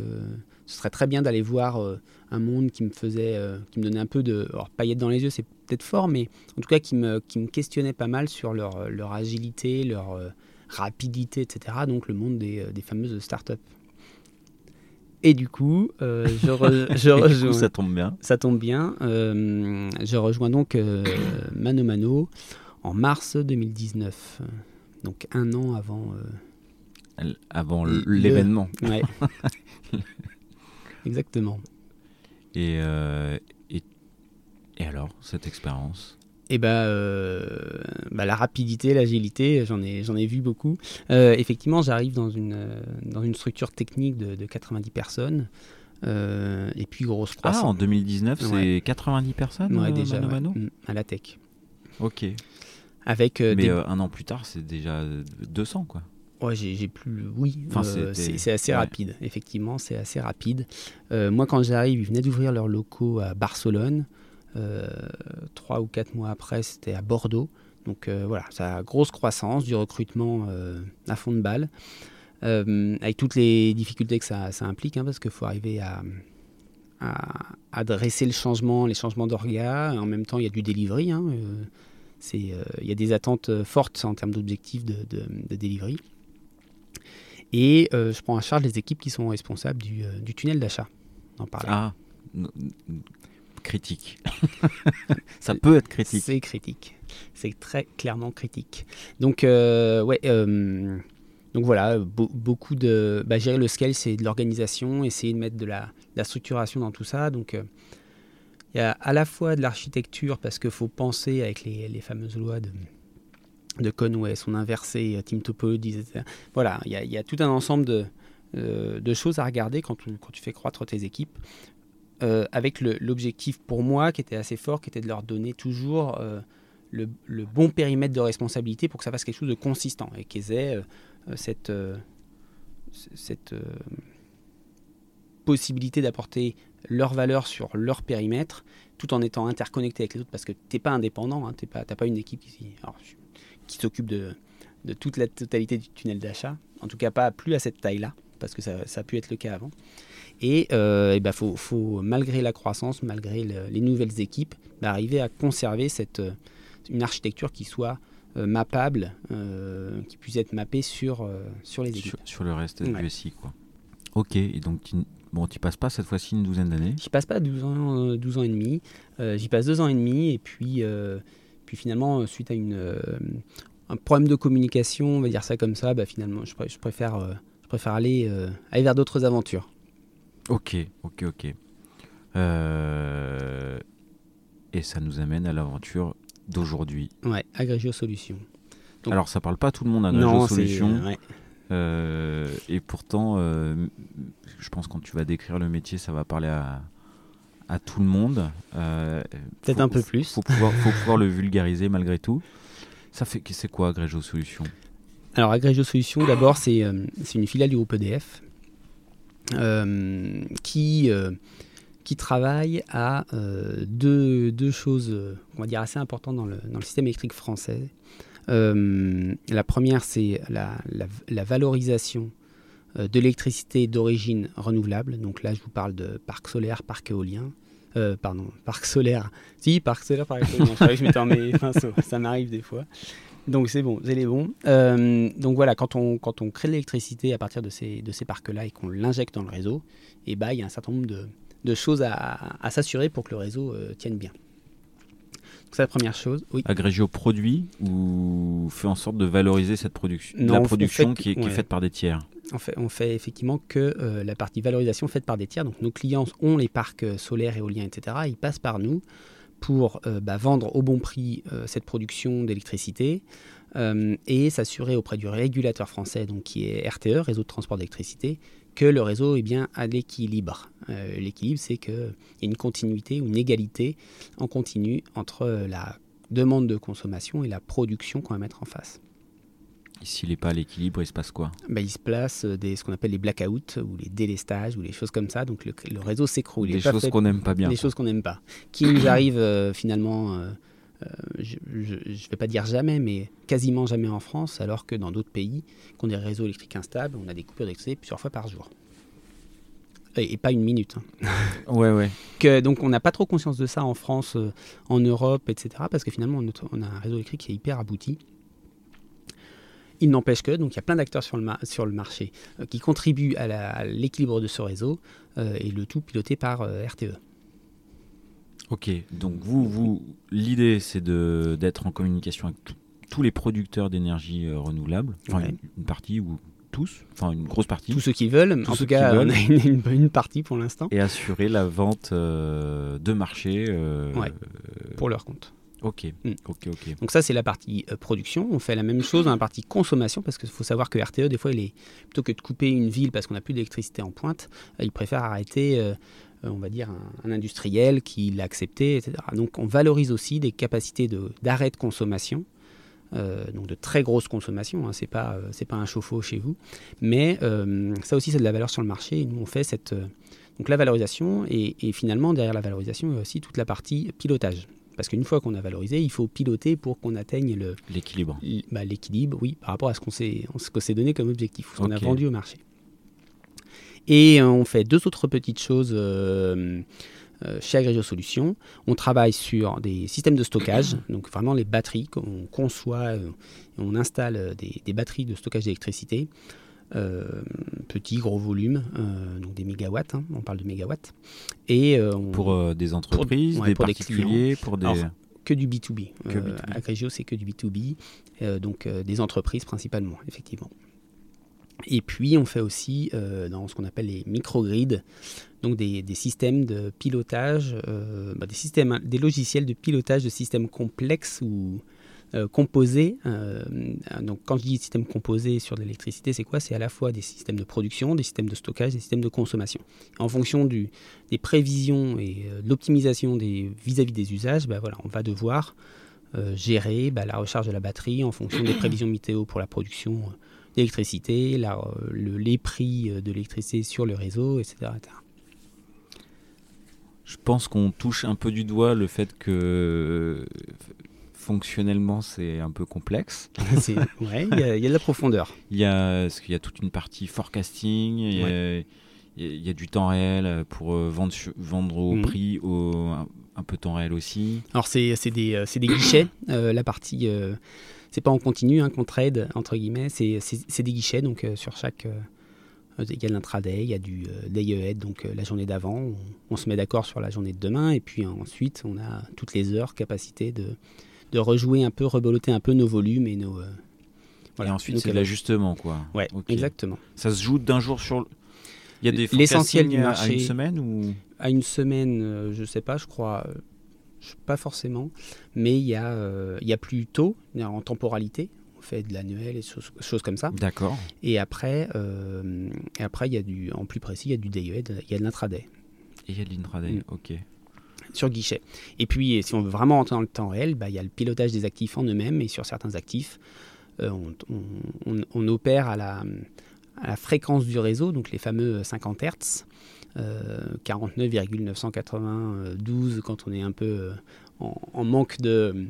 ce serait très bien d'aller voir euh, un monde qui me faisait, euh, qui me donnait un peu de, alors paillettes dans les yeux, c'est peut-être fort, mais en tout cas qui me, qui me questionnait pas mal sur leur, leur agilité, leur euh, rapidité, etc. Donc le monde des, euh, des fameuses startups. Et du coup, euh, je, re- je Et du coup, rejoins. ça tombe bien. Ça tombe bien. euh, je rejoins donc euh, Mano Mano en mars 2019. Donc un an avant. euh, Avant Le- l'événement. ouais. Exactement. Et, euh, et, et alors, cette expérience? Et bah, euh, bah, la rapidité, l'agilité, j'en ai, j'en ai vu beaucoup. Effectivement, j'arrive dans une, dans une structure technique de, de 90 personnes. euh, et puis grosse Ah, en croissance. 2019, c'est Ouais. 90 personnes Ouais, déjà, Mano ouais. Mano Mm, à la tech. Ok. Avec, Mais un an plus tard, c'est déjà 200, quoi. Ouais, j'ai plus. Oui, c'est assez rapide. Effectivement, c'est assez rapide. moi, quand j'arrive, ils venaient d'ouvrir leurs locaux à Barcelone. trois ou quatre mois après, c'était à Bordeaux. Donc voilà, ça a grosse croissance, du recrutement à fond de balle. Euh, avec toutes les difficultés que ça, implique, hein, parce qu'il faut arriver à, à, dresser le changement, les changements d'orga. En même temps, il y a du delivery. Hein, euh, euh, il y a des attentes fortes en termes d'objectifs de, de, delivery. Et je prends en charge les équipes qui sont responsables du, tunnel d'achat. Ah, critique. ça peut être critique. C'est critique. C'est très clairement critique. Donc, ouais donc voilà, beaucoup de. Bah, gérer le scale, c'est de l'organisation, essayer de mettre de la, structuration dans tout ça. Donc euh, il y a à la fois de l'architecture, parce qu'il faut penser avec les, fameuses lois de, de Conway, son inversé, euh, Team Topology, etc. Voilà, il y, a, tout un ensemble de, euh, de choses à regarder quand tu, quand tu fais croître tes équipes. avec l'objectif pour moi qui était assez fort, qui était de leur donner toujours le, le, bon périmètre de responsabilité pour que ça fasse quelque chose de consistant et qu'ils aient euh, cette, euh, cette euh, possibilité d'apporter leur valeur sur leur périmètre tout en étant interconnecté avec les autres parce que tu n'es pas indépendant, hein, tu n'as pas, pas, une équipe qui, qui s'occupe de, de, toute la totalité du tunnel d'achat, en tout cas pas plus à cette taille-là, parce que ça, ça, a pu être le cas avant. Et il euh, ben faut, faut, malgré la croissance, malgré les nouvelles équipes, bah, arriver à conserver cette, une architecture qui soit euh, mappable, euh, qui puisse être mappé sur, euh, sur les équipes. Sur, le reste du SI, quoi. Ok, et donc tu bon, passes pas cette fois-ci une douzaine d'années? J'y passe pas 12 ans, 12 ans et demi. J'y passe deux ans et demi, et puis, puis finalement, suite à une, un problème de communication, on va dire ça comme ça, bah, finalement, je, je préfère, je préfère aller, aller vers d'autres aventures. Ok, ok, ok. Et ça nous amène à l'aventure d'aujourd'hui. Ouais, Agrégio Solutions. Alors, ça parle pas tout le monde Agrégio Solutions. Euh, et pourtant, euh, je pense que quand tu vas décrire le métier, ça va parler à, à tout le monde. Euh, Peut-être un peu plus. Faut pouvoir, faut pouvoir le vulgariser malgré tout. Ça fait, c'est quoi Agrégio Solutions? Alors, Agrégio Solutions, d'abord, c'est une filiale du groupe EDF qui qui travaille à euh, deux, deux, choses, on va dire, assez importantes dans le, dans le système électrique français. Euh, la première, c'est la, la, valorisation de l'électricité d'origine renouvelable. Donc là, je vous parle de parc solaire, parc éolien. pardon, parc solaire. Si, parc solaire, parc éolien. je je m'étais en mes pinceaux. Ça m'arrive des fois. Donc c'est bon, c'est les bons. donc voilà, quand on, quand on crée de l'électricité à partir de ces, de ces parcs-là et qu'on l'injecte dans le réseau, et eh ben, il y a un certain nombre de, de choses à, s'assurer pour que le réseau euh, tienne bien. C'est la première chose. Oui. Agrégio produit ou fait en sorte de valoriser cette production, la production qui, est, faite par des tiers on fait, on fait effectivement que euh, la partie valorisation faite par des tiers. Donc nos clients ont les parcs euh, solaires, éoliens, etc. Ils passent par nous pour bah, vendre au bon prix cette production d'électricité et s'assurer auprès du régulateur français, donc qui est RTE, Réseau de transport d'électricité, que le réseau est bien à l'équilibre. Euh, l'équilibre, c'est qu'il y a une continuité ou une égalité en continu entre la demande de consommation et la production qu'on va mettre en face. S'il n'est pas à l'équilibre, il se passe quoi? Ben, Il se place des, ce qu'on appelle les blackouts ou les délestages ou les choses comme ça. Donc le, réseau s'écroule. Des choses qu'on n'aime pas bien. Des choses qu'on n'aime pas. Qui nous arrivent euh, finalement euh, euh, je ne vais pas dire jamais, mais quasiment jamais en France, alors que dans d'autres pays, qui ont des réseaux électriques instables, on a des coupures d'électricité plusieurs fois par jour. Et, pas une minute. Hein. ouais, ouais. Que, donc on n'a pas trop conscience de ça en France, euh, en Europe, etc. Parce que finalement, on, a un réseau électrique qui est hyper abouti. Il n'empêche que, donc il y a plein d'acteurs sur le, sur le marché euh, qui contribuent à l'équilibre de ce réseau, et le tout piloté par RTE. Ok, donc vous, vous l'idée c'est d'être en communication avec tous les producteurs d'énergie euh, renouvelable, enfin une, partie ou tous, enfin une grosse partie. Tous ceux qui veulent, en tout cas on a une, partie pour l'instant. Et assurer la vente euh, de marché. Euh, pour leur compte. Ok, mm. ok, ok. Donc ça c'est la partie production. On fait la même chose dans la partie consommation parce qu'il faut savoir que RTE des fois il est plutôt que de couper une ville parce qu'on n'a plus d'électricité en pointe, il préfère arrêter euh, on va dire, un, industriel qui l'a accepté, etc. Donc on valorise aussi des capacités d'arrêt de, consommation donc de très grosse consommation. Hein, c'est pas c'est pas un chauffe-eau chez vous, mais ça aussi c'est de la valeur sur le marché. Et nous on fait cette donc la valorisation et, finalement derrière la valorisation il y a aussi toute la partie pilotage. Parce qu'une fois qu'on a valorisé, il faut piloter pour qu'on atteigne le, l'équilibre. Bah, l'équilibre, oui, par rapport à ce qu'on s'est, ce s'est donné comme objectif, ce qu'on a vendu au marché. Et on fait deux autres petites choses euh, euh, chez Agrégio Solutions. On travaille sur des systèmes de stockage, donc vraiment les batteries qu'on conçoit, euh, on installe des, batteries de stockage d'électricité. petits, gros volume, donc des mégawatts, hein, on parle de mégawatts. Et, pour des entreprises, des particuliers, pour des... que du B2B. Que Agrégio, c'est que du B2B, donc des entreprises principalement, effectivement. Et puis on fait aussi euh, dans ce qu'on appelle les microgrids, donc des, systèmes de pilotage, euh, bah, des, systèmes, des logiciels de pilotage de systèmes complexes ou euh, composés. donc quand je dis système composé sur l'électricité, c'est quoi? C'est à la fois des systèmes de production, des systèmes de stockage, des systèmes de consommation. En fonction des prévisions et de l'optimisation vis-à-vis des usages, bah, voilà, on va devoir gérer bah, la recharge de la batterie en fonction des prévisions météo pour la production l'électricité, le, les prix euh, de l'électricité sur le réseau, etc. Je pense qu'on touche un peu du doigt le fait que fonctionnellement c'est un peu complexe. ouais, il y, a de la profondeur. Il y a, parce qu'il y a toute une partie forecasting, il y, a, du temps réel pour euh, vendre, vendre au mhm. prix, au, un, peu temps réel aussi. Alors c'est des, euh, des, guichets, la partie c'est pas en continu hein, qu'on trade, entre guillemets, c'est des guichets, donc euh, sur chaque. Euh, il y a l'intraday, il y a du euh, day ahead, donc la journée d'avant, on, se met d'accord sur la journée de demain, et puis ensuite on a toutes les heures capacité de, de rejouer un peu, reboloter un peu nos volumes et nos. voilà. Et ensuite c'est l'ajustement, quoi. Ouais, exactement. Ça se joue d'un jour sur. Il y a des l'essentiel du marché à une semaine ou à une semaine, je sais pas, je crois pas forcément, mais il y, a, euh, il y a plus tôt, en temporalité, on fait de l'annuel et choses, choses comme ça. D'accord. Et après, euh, et après il y a du, en plus précis, il y a du day il y a de l'intraday. Et il y a de l'intraday, mm. ok. Sur guichet. Et puis, si on veut vraiment entrer dans le temps réel, bah, il y a le pilotage des actifs en eux-mêmes et sur certains actifs, euh, on, on, opère à la, à la fréquence du réseau, donc les fameux 50 Hz. 49,992 euh, quand on est un peu euh, en, manque de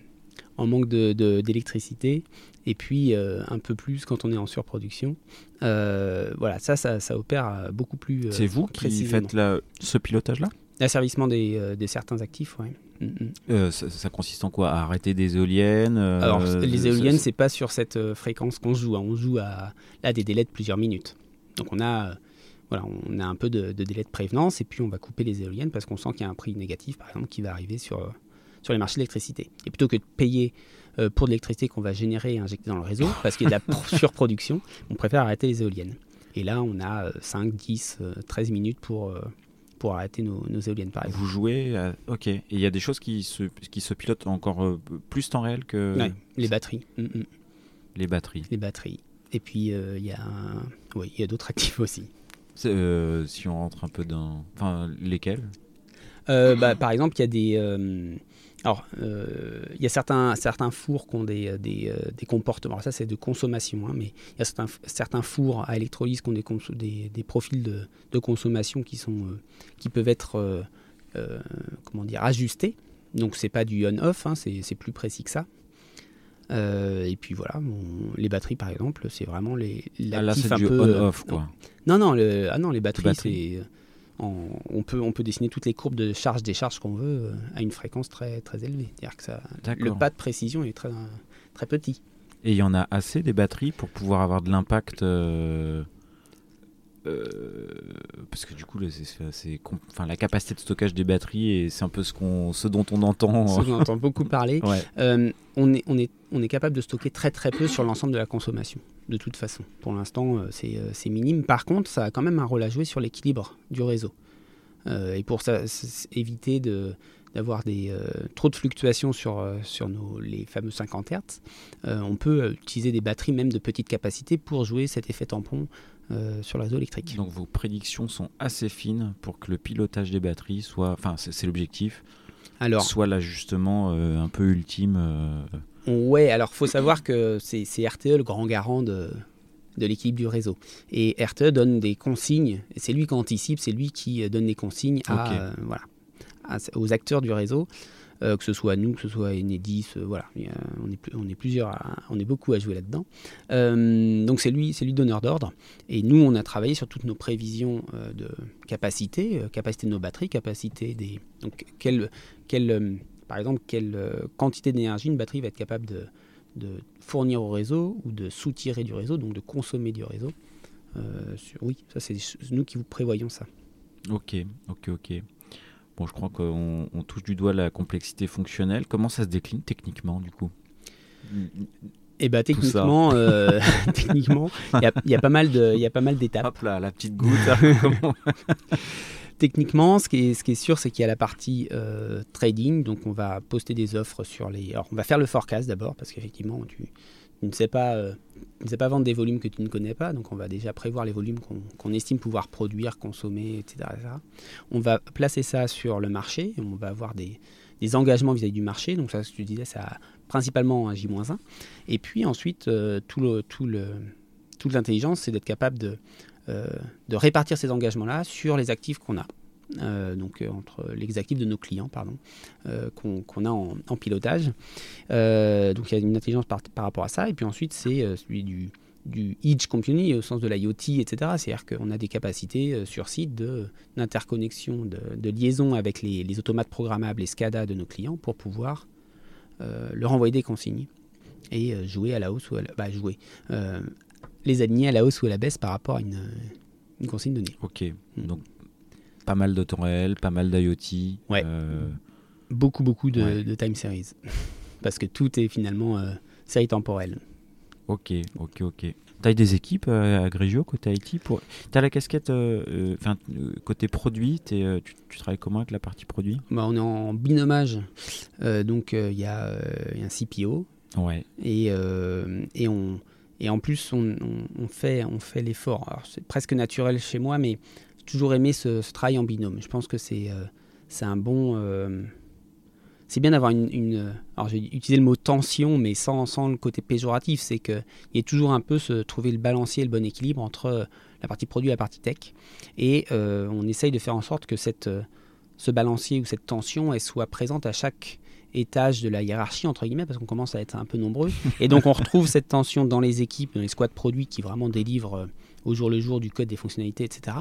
en manque d'électricité de, et puis euh, un peu plus quand on est en surproduction. voilà, ça, ça, opère beaucoup plus. C'est vous qui faites la, ce pilotage-là? L'asservissement des, des, certains actifs, oui. Mm, mm. ça, consiste en quoi? À arrêter des éoliennes Alors, les éoliennes, c'est pas sur cette fréquence qu'on joue. Hein. On joue à, à des délais de plusieurs minutes. Donc, on a voilà, on a un peu de, délai de prévenance et puis on va couper les éoliennes parce qu'on sent qu'il y a un prix négatif, par exemple, qui va arriver sur, euh, sur les marchés de l'électricité. Et plutôt que de payer euh, pour de l'électricité qu'on va générer et injecter dans le réseau, parce qu'il y a de la surproduction, on préfère arrêter les éoliennes. Et là, on a 5, 10, 13 minutes pour, euh, pour arrêter nos, éoliennes, par exemple. Vous jouez, ok. Et il y a des choses qui se, qui se pilotent encore plus temps réel que... les batteries. Mm, mm. Les batteries. Les batteries. Et puis, il y a, oui, il y a d'autres actifs aussi. Euh, si on rentre un peu dans. Enfin, lesquels? Euh, bah, Par exemple, il y a des. Euh, alors, il y a certains, certains fours qui ont des, des, des comportements. Ça, c'est de consommation, hein, mais il y a certains, certains fours à électrolyse qui ont des, des, des profils de, de, consommation qui, sont, qui peuvent être comment dire, ajustés. Donc, c'est pas du on-off, hein, c'est plus précis que ça. Euh, et puis voilà, les batteries par exemple, c'est vraiment les ah, là, c'est un peu on-off quoi. Non non, ah non les batteries, c'est on peut on peut dessiner toutes les courbes de charge décharge qu'on veut euh, à une fréquence très très élevée. C'est-à-dire que ça le pas de précision est très très petit. Et il y en a assez des batteries pour pouvoir avoir de l'impact euh, euh, parce que du coup, c'est, enfin, la capacité de stockage des batteries, et c'est un peu ce, qu'on, ce dont on entend. Ce dont on entend beaucoup parler. Euh, on, est, on, est, on est capable de stocker très très peu sur l'ensemble de la consommation, de toute façon. Pour l'instant, euh, c'est, minime. Par contre, ça a quand même un rôle à jouer sur l'équilibre du réseau. et pour ça, éviter de, d'avoir des, trop de fluctuations sur, sur nos, les fameux 50 Hz, on peut utiliser des batteries même de petite capacité pour jouer cet effet tampon euh, sur le réseau électrique. Donc vos prédictions sont assez fines pour que le pilotage des batteries soit, enfin c'est l'objectif, Alors, soit l'ajustement euh, un peu ultime. Euh, Ouais, alors faut savoir que c'est RTE le grand garant de, de l'équilibre du réseau. Et RTE donne des consignes, c'est lui qui anticipe, c'est lui qui donne des consignes à, voilà, aux acteurs du réseau. Euh, que ce soit nous, que ce soit Enedis, euh, voilà, on, est, plusieurs, on est beaucoup à jouer là-dedans. Euh, donc c'est lui, c'est lui donneur d'ordre. Et nous, on a travaillé sur toutes nos prévisions de capacité, capacité de nos batteries, capacité des, donc quelle, quelle, par exemple, quelle quantité d'énergie une batterie va être capable de fournir au réseau ou de soutirer du réseau, donc de consommer du réseau. oui, ça c'est nous qui vous prévoyons ça. Ok, ok, ok je crois qu'on touche du doigt la complexité fonctionnelle. Comment ça se décline techniquement, du coup? Eh ben, techniquement, euh, techniquement, il y, a pas mal de, il y a pas mal d'étapes. Hop là, la petite goutte. techniquement, ce qui est, ce qui est sûr, c'est qu'il y a la partie euh, trading. Donc, on va poster des offres sur les. Alors, on va faire le forecast d'abord, parce qu'effectivement, tu, tu ne sais pas, euh, pas vendre des volumes que tu ne connais pas, donc on va déjà prévoir les volumes qu'on estime pouvoir produire, consommer, etc., On va placer ça sur le marché, on va avoir des, engagements vis-à-vis du marché, donc ça, ce que tu disais, ça principalement un J-1. Et puis ensuite, euh, tout le, tout le, toute l'intelligence, c'est d'être capable de, euh, de répartir ces engagements-là sur les actifs qu'on a. Euh, donc euh, entre les actifs de nos clients, pardon, euh, qu'on a en, pilotage. donc il y a une intelligence par, rapport à ça. Et puis ensuite, c'est celui du, du edge computing au sens de l'IoT, etc. C'est-à-dire qu'on a des capacités sur site d'interconnexion, de, de, liaison avec les, les, automates programmables, les SCADA de nos clients pour pouvoir leur envoyer des consignes et jouer à la hausse ou à la, bah, jouer, les aligner à la hausse ou à la baisse par rapport à une, une consigne donnée. Ok, mm. donc pas mal de temps réel, pas mal d'IoT. Ouais. Euh, beaucoup, beaucoup de, time series. Parce que tout est finalement euh, série temporelle. Ok, ok, ok. T'as des équipes euh, à Grigio côté IT pour... T'as la casquette, côté produit, tu, tu, travailles comment avec la partie produit? Bah, On est en binomage, donc il y, a un CPO. Ouais. Et, et, on, et en plus, on, on, fait, on fait l'effort. Alors c'est presque naturel chez moi, mais toujours aimé ce, travail en binôme. Je pense que c'est euh, c'est un bon. Euh, c'est bien d'avoir une, Alors, j'ai utilisé le mot tension, mais sans, sans le côté péjoratif. C'est qu'il y a toujours un peu se trouver le balancier, le bon équilibre entre euh, la partie produit et la partie tech. Et on essaye de faire en sorte que cette, ce balancier ou cette tension soit présente à chaque étage de la hiérarchie, entre guillemets, parce qu'on commence à être un peu nombreux. Et donc, on retrouve cette tension dans les équipes, dans les squads produits qui vraiment délivrent au jour le jour du code des fonctionnalités, etc.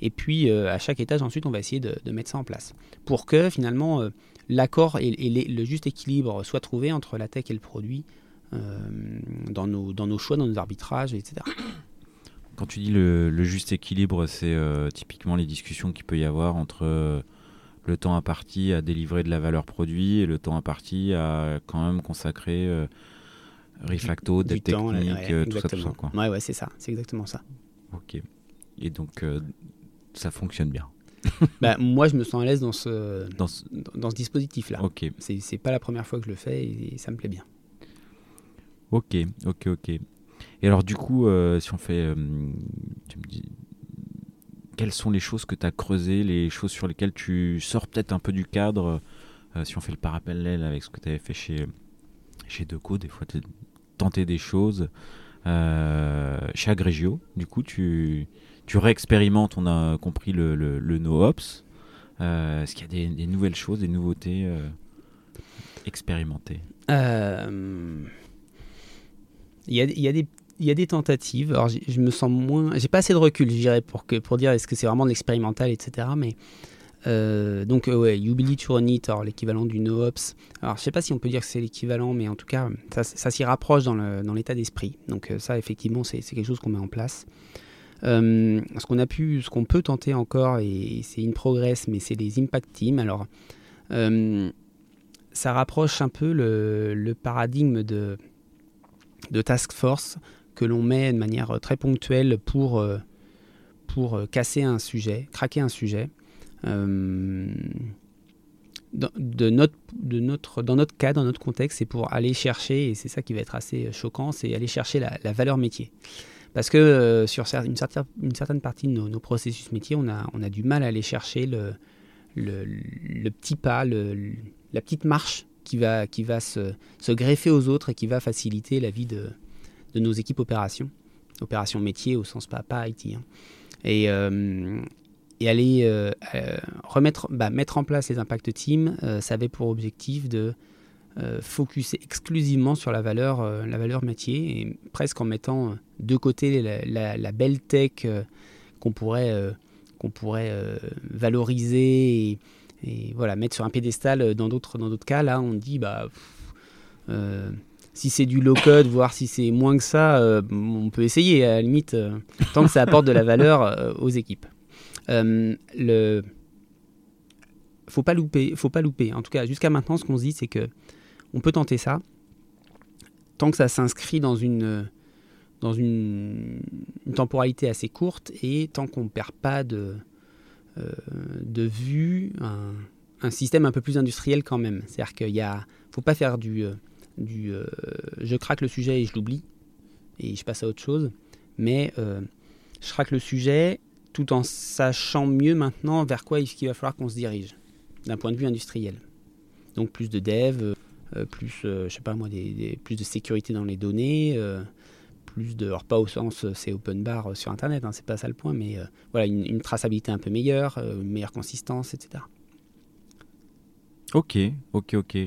Et puis euh, à chaque étage, ensuite, on va essayer de, mettre ça en place pour que finalement euh, l'accord et, le juste équilibre soit trouvé entre la tech et le produit euh, dans, nos, dans nos choix, dans nos arbitrages, etc. Quand tu dis le, juste équilibre, c'est typiquement les discussions qu'il peut y avoir entre le temps imparti à délivrer de la valeur produit et le temps imparti à quand même consacrer Refacto, des techniques, euh, tout ça, tout ça. Quoi. Ouais, ouais, c'est ça, c'est exactement ça. Ok. Et donc, euh, ça fonctionne bien. bah, moi, je me sens à l'aise dans ce, dans ce, dans ce dispositif-là. Ok. C'est pas la première fois que je le fais et, ça me plaît bien. Ok, ok, ok. Et alors, du coup, euh, si on fait. tu me dis. Quelles sont les choses que tu as creusées, les choses sur lesquelles tu sors peut-être un peu du cadre Si on fait le parallèle avec ce que tu avais fait chez, chez Deco, des fois, tu tenter des choses euh, chez Agrégio. Du coup, tu, tu réexpérimentes, on a compris le, le, no-ops. Euh, est-ce qu'il y a des, nouvelles choses, des nouveautés euh, expérimentées? Il y, a, y, a des, y a des tentatives. Alors, je me sens moins. J'ai pas assez de recul, je dirais, pour, que, pour dire est-ce que c'est vraiment de l'expérimental, etc. Mais euh, donc, euh, ouais, Ubility to alors l'équivalent du NoOps. Alors, je sais pas si on peut dire que c'est l'équivalent, mais en tout cas, ça, s'y rapproche dans l'état d'esprit. Donc, euh, ça, effectivement, c'est quelque chose qu'on met en place. ce qu'on a pu, ce qu'on peut tenter encore, et c'est in progress, mais c'est les impact teams. Alors, ça rapproche un peu le, paradigme de, task force que l'on met de manière très ponctuelle pour casser un sujet, craquer un sujet. Euh, dans, notre, de dans notre cas, dans notre contexte, c'est pour aller chercher, et c'est ça qui va être assez choquant, c'est aller chercher la, valeur métier. Parce que euh, sur une certaine, partie de nos, processus métiers, on a, du mal à aller chercher le, petit pas, la petite marche qui va, se, greffer aux autres et qui va faciliter la vie de, de nos équipes opérations, opérations métiers au sens pas, pas IT. Hein. Et, et aller remettre, bah, mettre en place les impact teams, ça avait pour objectif de euh, focuser exclusivement sur la valeur, euh, la valeur métier, et presque en mettant de côté la, belle tech euh, qu'on pourrait, pourrait valoriser et, voilà, mettre sur un pédestal dans d'autres, cas. Là, on dit, bah, si c'est du low-code, voire si c'est moins que ça, on peut essayer, à la limite, tant que ça apporte de la valeur aux équipes. Le faut pas louper, faut pas louper. En tout cas, jusqu'à maintenant, ce qu'on se dit, c'est que on peut tenter ça, tant que ça s'inscrit dans une, dans une, temporalité assez courte et tant qu'on ne perd pas de, euh, de vue un, système un peu plus industriel quand même. C'est-à-dire qu'il ne faut pas faire du, euh, du euh, je craque le sujet et je l'oublie et je passe à autre chose, mais je craque le sujet tout en sachant mieux maintenant vers quoi il va falloir qu'on se dirige d'un point de vue industriel. Donc plus de dev, euh, plus, euh, je sais pas moi, des, plus de sécurité dans les données, euh, plus de, alors pas au sens c'est open bar sur Internet, hein, c'est pas ça le point, mais voilà, une, traçabilité un peu meilleure, une meilleure consistance, etc. Ok, ok, ok.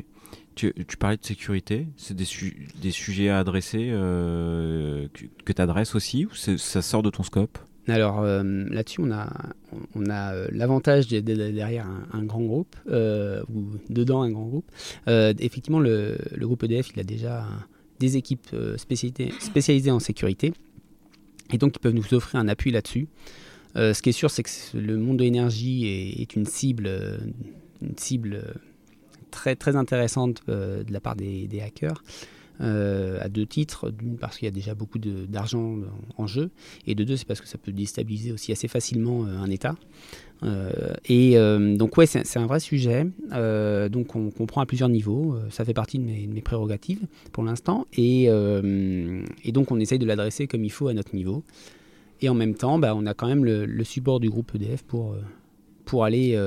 Tu, tu, parlais de sécurité, c'est des, des, sujets à adresser que, tu adresses aussi ou ça sort de ton scope? Alors euh, là-dessus, on a, euh, l'avantage derrière un, grand groupe, euh, ou dedans un grand groupe. effectivement, le, groupe EDF, il a déjà des équipes spécialisées, en sécurité, et donc ils peuvent nous offrir un appui là-dessus. ce qui est sûr, c'est que le monde de l'énergie est, une cible, très intéressante de la part des hackers. Euh, à deux titres. D'une, parce qu'il y a déjà beaucoup d'argent en jeu, et de deux, c'est parce que ça peut déstabiliser aussi assez facilement euh, un État. Euh, et donc, ouais, c'est un vrai sujet. donc, on comprend à plusieurs niveaux. ça fait partie de mes, prérogatives pour l'instant. Et, et, donc, on essaye de l'adresser comme il faut à notre niveau. Et en même temps, bah, on a quand même le, support du groupe EDF pour, pour aller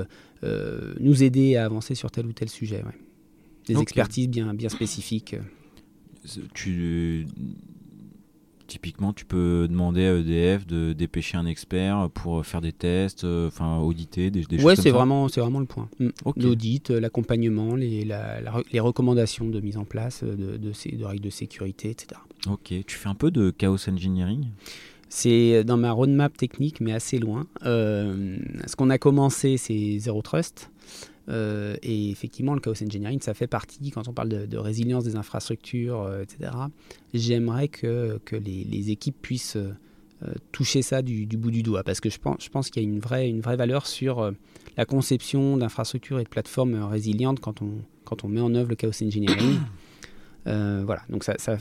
nous aider à avancer sur tel ou tel sujet. Des expertises bien, bien spécifiques tu typiquement, tu peux demander à EDF de dépêcher un expert pour faire des tests, euh, enfin auditer des, des ouais, c'est vraiment, c'est vraiment le point. Mm. L'audit, euh, l'accompagnement, les, les recommandations de mise en place euh, de, de, règles de sécurité, etc. Ok, tu fais un peu de chaos engineering? C'est dans ma roadmap technique, mais assez loin. ce qu'on a commencé, c'est Zero Trust. Euh, et effectivement, le chaos engineering, ça fait partie, quand on parle de, résilience des infrastructures, euh, etc., j'aimerais que, que les, les, équipes puissent euh, toucher ça du, bout du doigt, parce que je pense, je pense qu'il y a une vraie, une vraie valeur sur la conception d'infrastructures et de plateformes résilientes quand on, quand on met en œuvre le chaos engineering. voilà, donc ça, ça,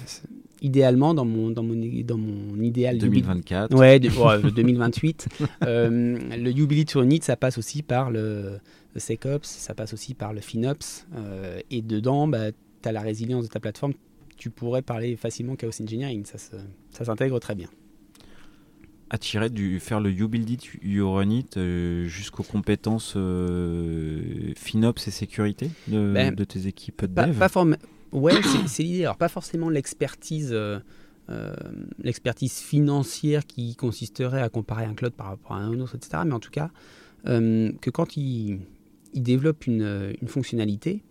idéalement dans mon, dans mon, dans mon idéal 2024 ouais, 2028 le Ubilit Unit ça passe aussi par le le SecOps, ça passe aussi par le FinOps. Euh, et dedans, bah, tu as la résilience de ta plateforme. Tu pourrais parler facilement Chaos Engineering. Ça, ça s'intègre très bien. Attirer du faire le You Build It, You Run It euh, jusqu'aux compétences euh, FinOps et sécurité de, ben, tes équipes de dev pas Ouais, c'est l'idée. Alors, pas forcément l'expertise. l'expertise financière qui consisterait à comparer un cloud par rapport à un autre, etc. Mais en tout cas, que quand ils, ils développent une, une, fonctionnalité,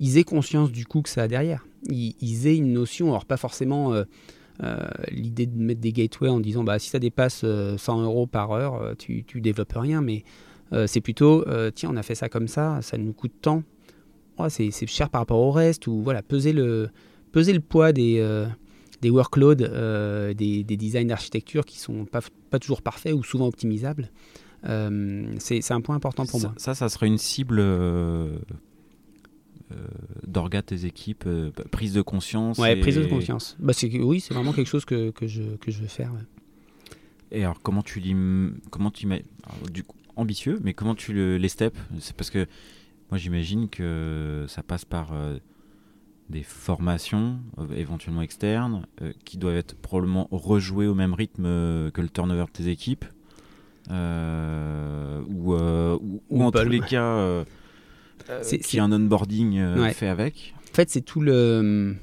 ils aient conscience du coût que ça a derrière. Ils, aient une notion, alors pas forcément euh, euh, l'idée de mettre des gateways en disant bah, si ça dépasse 100 euh, euros par heure, tu, tu développes rien, mais c'est plutôt tiens, on a fait ça comme ça, ça nous coûte tant. C'est cher par rapport au reste, ou voilà, peser le, peser le poids des, workloads, des, des, designs d'architecture qui sont pas toujours parfaits ou souvent optimisables. Euh, c'est un point important pour moi. Ça, ça serait une cible euh, euh, d'orga tes équipes, prise de conscience. Ouais, prise de conscience. Bah, oui, c'est vraiment quelque chose que, que, je, que je veux faire. Et alors, comment tu lis, comment tu mets, du coup, ambitieux, mais comment tu le, les steps? C'est parce que moi, j'imagine que ça passe par des formations, éventuellement externes, qui doivent être probablement rejouées au même rythme que le turnover de tes équipes. Euh, ou, euh, ou, en tous les cas, euh, qui a un onboarding fait avec fait, c'est tout le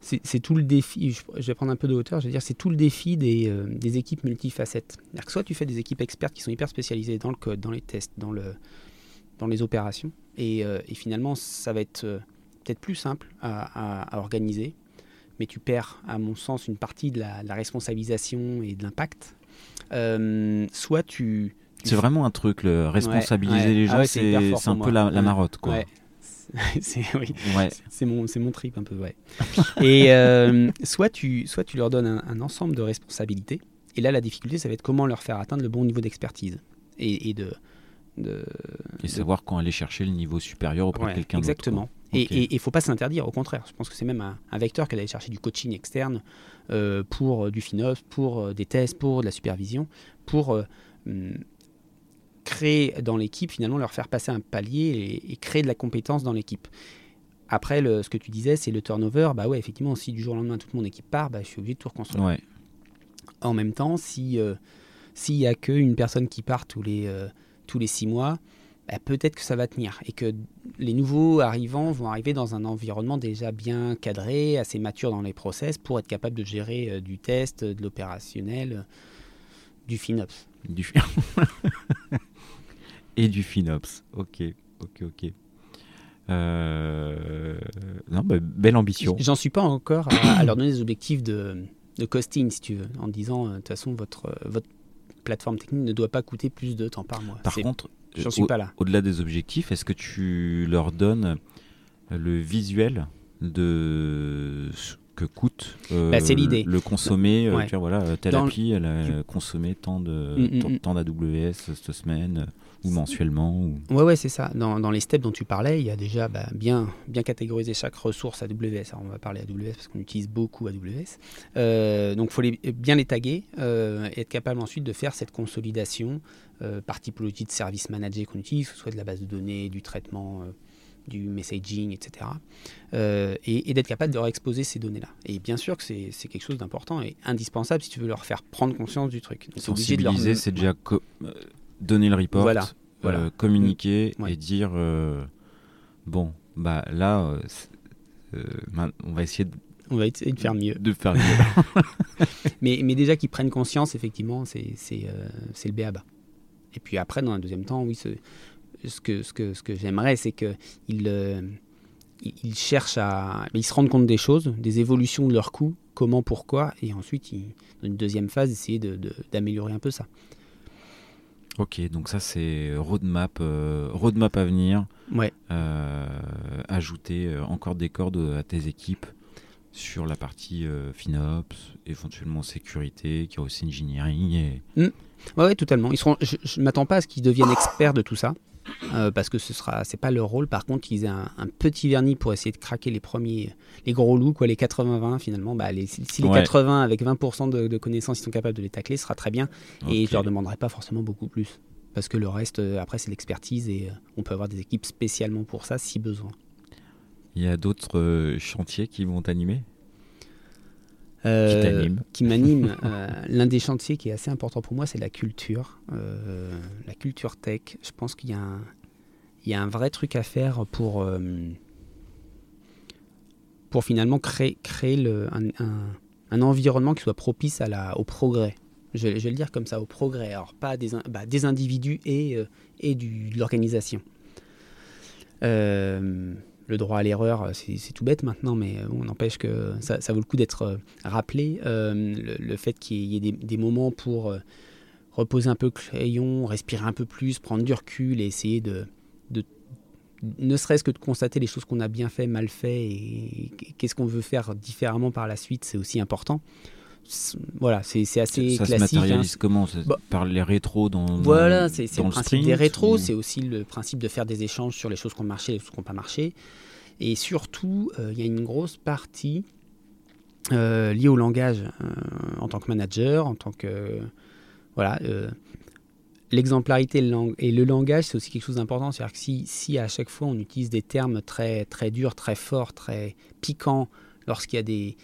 c'est tout le défi, je vais prendre un peu de hauteur, je veux dire, c'est tout le défi des, euh, des équipes multifacettes. Que soit tu fais des équipes expertes qui sont hyper spécialisées dans le code, dans les tests, dans, le, dans les opérations, et, euh, et finalement, ça va être euh, peut-être plus simple à, à, organiser, mais tu perds, à mon sens, une partie de la, la responsabilisation et de l'impact. Soit tu... C'est vraiment un truc, le responsabiliser les ah gens, c'est un peu la, la marotte. Quoi. c'est oui, mon, mon trip un peu, ouais. et euh, soit, tu, soit tu leur donnes un, ensemble de responsabilités, et là la difficulté, ça va être comment leur faire atteindre le bon niveau d'expertise et, et, de, de, Et savoir quand aller chercher le niveau supérieur auprès de quelqu'un d'autre. Exactement. Et il ne faut pas s'interdire, au contraire. Je pense que c'est même un, vecteur qu'elle aller chercher du coaching externe euh, pour euh, du FinOps, pour des tests, pour de la supervision, pour hum, créer dans l'équipe, finalement, leur faire passer un palier et, créer de la compétence dans l'équipe. Après, le, ce que tu disais, c'est le turnover. Bah ouais, effectivement, si du jour au lendemain toute mon équipe part, bah, je suis obligé de tout reconstruire. Ouais. En même temps, si euh, s'il n'y a qu'une personne qui part tous les, euh, tous les six mois, bah, peut-être que ça va tenir et que les nouveaux arrivants vont arriver dans un environnement déjà bien cadré, assez mature dans les process pour être capable de gérer euh, du test, de l'opérationnel, du FinOps. Du et du FinOps. Ok, ok, ok. Euh, non, bah, belle ambition. J'en suis pas encore à, leur donner des objectifs de, de, costing, si tu veux, en disant, euh, de toute façon, votre, euh, votre plateforme technique ne doit pas coûter plus de temps par mois. Par contre, j'en suis pas là. Au-delà des objectifs, est-ce que tu leur donnes le visuel de que coûte bah, le consommer voilà telle appli elle a consommé tant de mm, mm, mm. tant d'AWS cette semaine ou mensuellement ou... Ouais, ouais, c'est ça. Dans, dans, les steps dont tu parlais, il y a déjà bah, bien, bien catégoriser chaque ressource AWS. Alors, on va parler AWS parce qu'on utilise beaucoup AWS. Euh, donc, il faut les, bien les taguer euh, et être capable ensuite de faire cette consolidation euh, par typologie de service managé qu'on utilise, que ce soit de la base de données, du traitement du messaging, etc. et, d'être capable de leur exposer ces données-là. Et bien sûr que c'est quelque chose d'important et indispensable si tu veux leur faire prendre conscience du truc. Sensibiliser, c'est déjà donner le report, voilà, euh, communiquer et dire euh, bon, bah là, euh, on va essayer de on va essayer de faire mieux. De faire mieux. mais, mais déjà qu'ils prennent conscience, effectivement, c'est le BABA. Et puis après, dans un deuxième temps, oui, ce, ce que, ce que, ce que j'aimerais, c'est qu'ils ils cherchent à. Ils se rendent compte des choses, des évolutions de leurs coûts, comment, pourquoi, et ensuite, dans une deuxième phase, essayer d'améliorer de, un peu ça. Ok, donc ça c'est roadmap, euh, roadmap à venir. Ouais. Euh, ajouter euh, encore des cordes à tes équipes sur la partie FinOps, éventuellement sécurité, qui a aussi engineering. Et... Mm. Ouais, totalement. Ils seront, je ne m'attends pas à ce qu'ils deviennent experts de tout ça. Euh, parce que ce sera, c'est pas leur rôle. Par contre, ils aient un, petit vernis pour essayer de craquer les premiers, les gros loups, quoi, les 80-20 finalement. Bah, les, si les 80 avec 20% de, connaissances, ils sont capables de les tacler, ce sera très bien. Et je leur demanderai pas forcément beaucoup plus, parce que le reste, euh, après, c'est l'expertise et euh, on peut avoir des équipes spécialement pour ça si besoin. Il y a d'autres chantiers qui vont animer euh, qui m'anime. Euh, l'un des chantiers qui est assez important pour moi, c'est la culture, euh, la culture tech. Je pense qu'il y, y, a un vrai truc à faire pour, pour finalement créer, créer le, un, un, environnement qui soit propice à la, au progrès. Je, vais le dire comme ça, au progrès. Alors, pas des, bah, des individus et, et du, de l'organisation. Euh, le droit à l'erreur, euh, c'est tout bête maintenant, mais euh, on n'empêche que ça, vaut le coup d'être euh, rappelé. le, fait qu'il y ait des, moments pour reposer un peu le crayon, respirer un peu plus, prendre du recul et essayer de, de ne serait-ce que de constater les choses qu'on a bien fait, mal fait et qu'est-ce qu'on veut faire différemment par la suite, c'est aussi important voilà, c'est assez ça classique. Ça se matérialise hein. comment bah, Par les rétros dans Voilà, c'est le principe des rétros, c'est aussi le principe de faire des échanges sur les choses qui ont marché et les choses qui n'ont pas marché. Et surtout, euh, il y a une grosse partie euh, liée au langage euh, en tant que manager, en tant que... voilà, l'exemplarité et le langage, c'est aussi quelque chose d'important. C'est-à-dire que si, si, à chaque fois on utilise des termes très, très durs, très forts, très piquants, lorsqu'il y a des,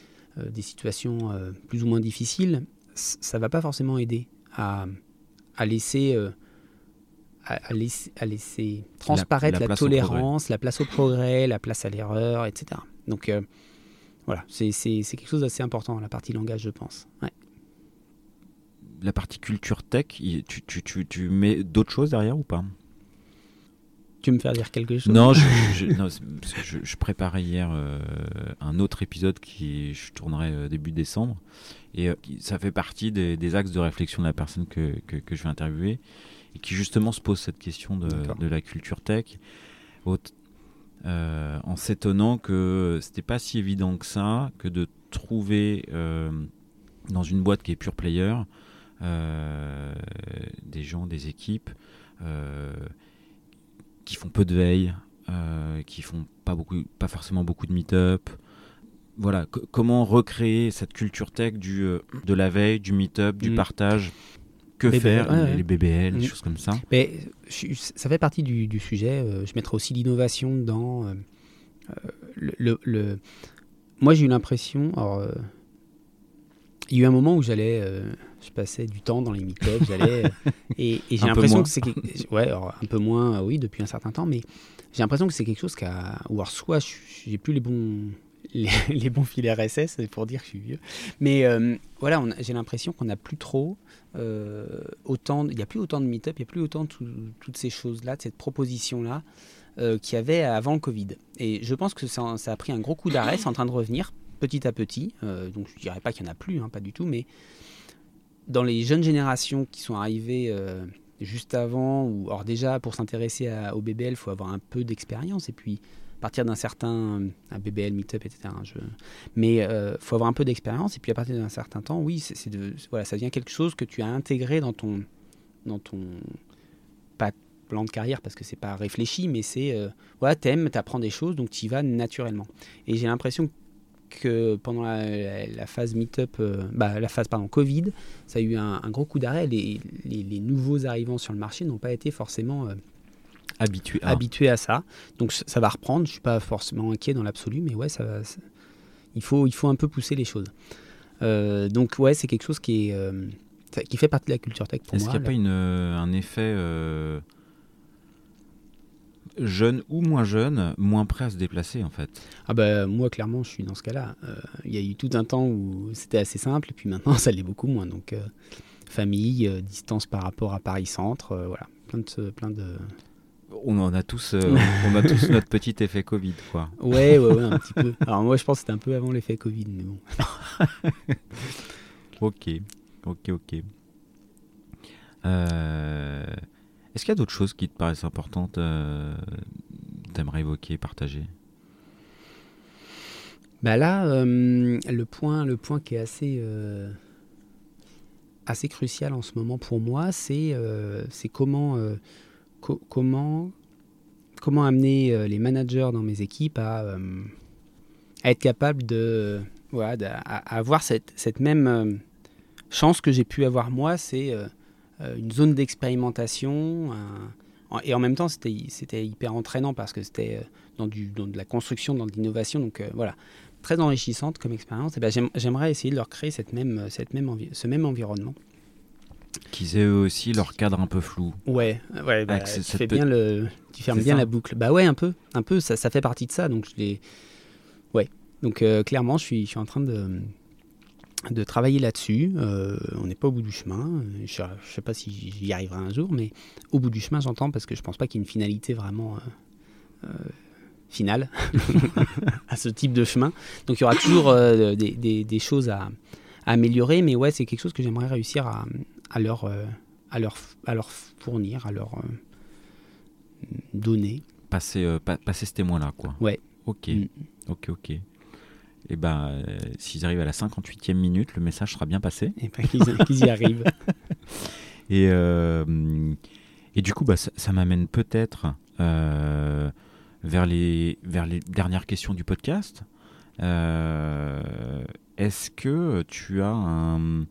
des situations euh, plus ou moins difficiles, ça va pas forcément aider à, à laisser, euh, à, laisser, à laisser, transparaître la, tolérance, la place au progrès, la place à l'erreur, etc. Donc euh, voilà, c'est quelque chose d'assez important, la partie langage, je pense. La partie culture tech, tu, tu, tu, tu mets d'autres choses derrière ou pas? Tu me faire dire quelque chose Non, je, je, préparais hier euh, un autre épisode qui je tournerai euh, début décembre. Et ça fait partie des, axes de réflexion de la personne que, que, je vais interviewer et qui justement se pose cette question de, de la culture tech. Euh, en s'étonnant que c'était pas si évident que ça que de trouver euh, dans une boîte qui est pure player euh, des gens, des équipes qui font peu de veille, qui font pas beaucoup, pas forcément beaucoup de meet-up. Voilà, comment recréer cette culture tech du, de la veille, du meet-up, du mm. partage? Que faire les, BBL, des mm. choses comme ça? Mais ça fait partie du, sujet. Euh, je mettrai aussi l'innovation dans euh, euh, le, Moi, j'ai eu l'impression. il y a eu un moment où j'allais, je passais du temps dans les meet-ups, j'allais et, j'ai l'impression que c'est ouais, un peu moins, oui, depuis un certain temps, mais j'ai l'impression que c'est quelque chose qui a, ou alors soit j'ai plus les bons les, bons fils RSS, c'est pour dire que je suis vieux. Mais voilà, j'ai l'impression qu'on n'a plus trop euh, autant, il n'y a plus autant de meet-up, il n'y a plus autant de toutes ces choses-là, de cette proposition-là euh, qu'il y avait avant le Covid. Et je pense que ça, a pris un gros coup d'arrêt, c'est en train de revenir petit à petit. Euh, donc je ne dirais pas qu'il n'y en a plus, hein, pas du tout, mais dans les jeunes générations qui sont arrivées juste avant, ou alors déjà pour s'intéresser au BBL, il faut avoir un peu d'expérience, et puis à partir d'un certain un BBL, Meetup, etc. Hein. Mais euh, faut avoir un peu d'expérience et puis à partir d'un certain temps, oui, voilà, ça devient quelque chose que tu as intégré dans ton dans ton pas plan de carrière parce que c'est pas réfléchi, mais c'est euh, voilà, t'aimes, t'apprends des choses, donc tu y vas naturellement. Et j'ai l'impression que pendant la, phase Meetup, euh, bah, la phase pardon Covid, ça a eu un, gros coup d'arrêt. Les, les, les, nouveaux arrivants sur le marché n'ont pas été forcément euh, habitué à. ça. Donc ça va reprendre. Je suis pas forcément inquiet dans l'absolu, mais ouais, ça, il faut il faut un peu pousser les choses. Euh, donc ouais, c'est quelque chose qui est qui fait partie de la culture tech pour moi. Est-ce qu'il n'y a pas une, un effet jeune ou moins jeune, moins prêt à se déplacer en fait Ah bah moi clairement je suis dans ce cas-là. Il y a eu tout un temps où c'était assez simple et puis maintenant ça l'est beaucoup moins. Donc famille, distance par rapport à Paris Centre, voilà, plein de plein de on en a tous, euh, on a tous notre petit effet Covid, quoi. Ouais, ouais, ouais, un petit peu. Alors moi, je pense que c'était un peu avant l'effet Covid, mais bon. ok, ok, ok. Euh, est-ce qu'il y a d'autres choses qui te paraissent importantes, euh, t'aimerais évoquer, partager? Bah là, euh, le point, le point qui est assez assez crucial en ce moment pour moi, c'est c'est comment comment, comment amener euh, les managers dans mes équipes à, euh, être capables de, voilà, avoir cette, cette même euh, chance que j'ai pu avoir moi, c'est une zone d'expérimentation. et en même temps, c'était hyper entraînant parce que c'était dans, dans, de la construction, dans de l'innovation. Donc voilà, très enrichissante comme expérience. Et ben, J'aimerais essayer de leur créer cette même, cette même ce même environnement. Qu'ils aient eux aussi leur cadre un peu flou. Ouais, ouais bah, tu, fais bien le, tu fermes bien la boucle. Bah ouais, un peu, un peu, ça, ça fait partie de ça. Donc je. Ouais, donc euh, clairement, je suis, je suis en train de, de travailler là-dessus. Euh, on n'est pas au bout du chemin. Je ne sais pas si j'y arriverai un jour, mais au bout du chemin, j'entends parce que je pense pas qu'il y ait une finalité vraiment euh, finale à ce type de chemin. Donc il y aura toujours des, des, des, choses à, à, améliorer, mais ouais, c'est quelque chose que j'aimerais réussir à, à leur, euh, à leur, à leur fournir, à leur euh, donner. Passer, euh, passer ce témoin-là, quoi. Ouais. Ok, mm. ok, ok. Et eh ben, s'ils arrivent à la 58e minute, le message sera bien passé. Et ben, qu'ils y arrivent. et, et du coup, bah, ça, m'amène peut-être vers, les, vers les dernières questions du podcast. Est-ce que tu as un,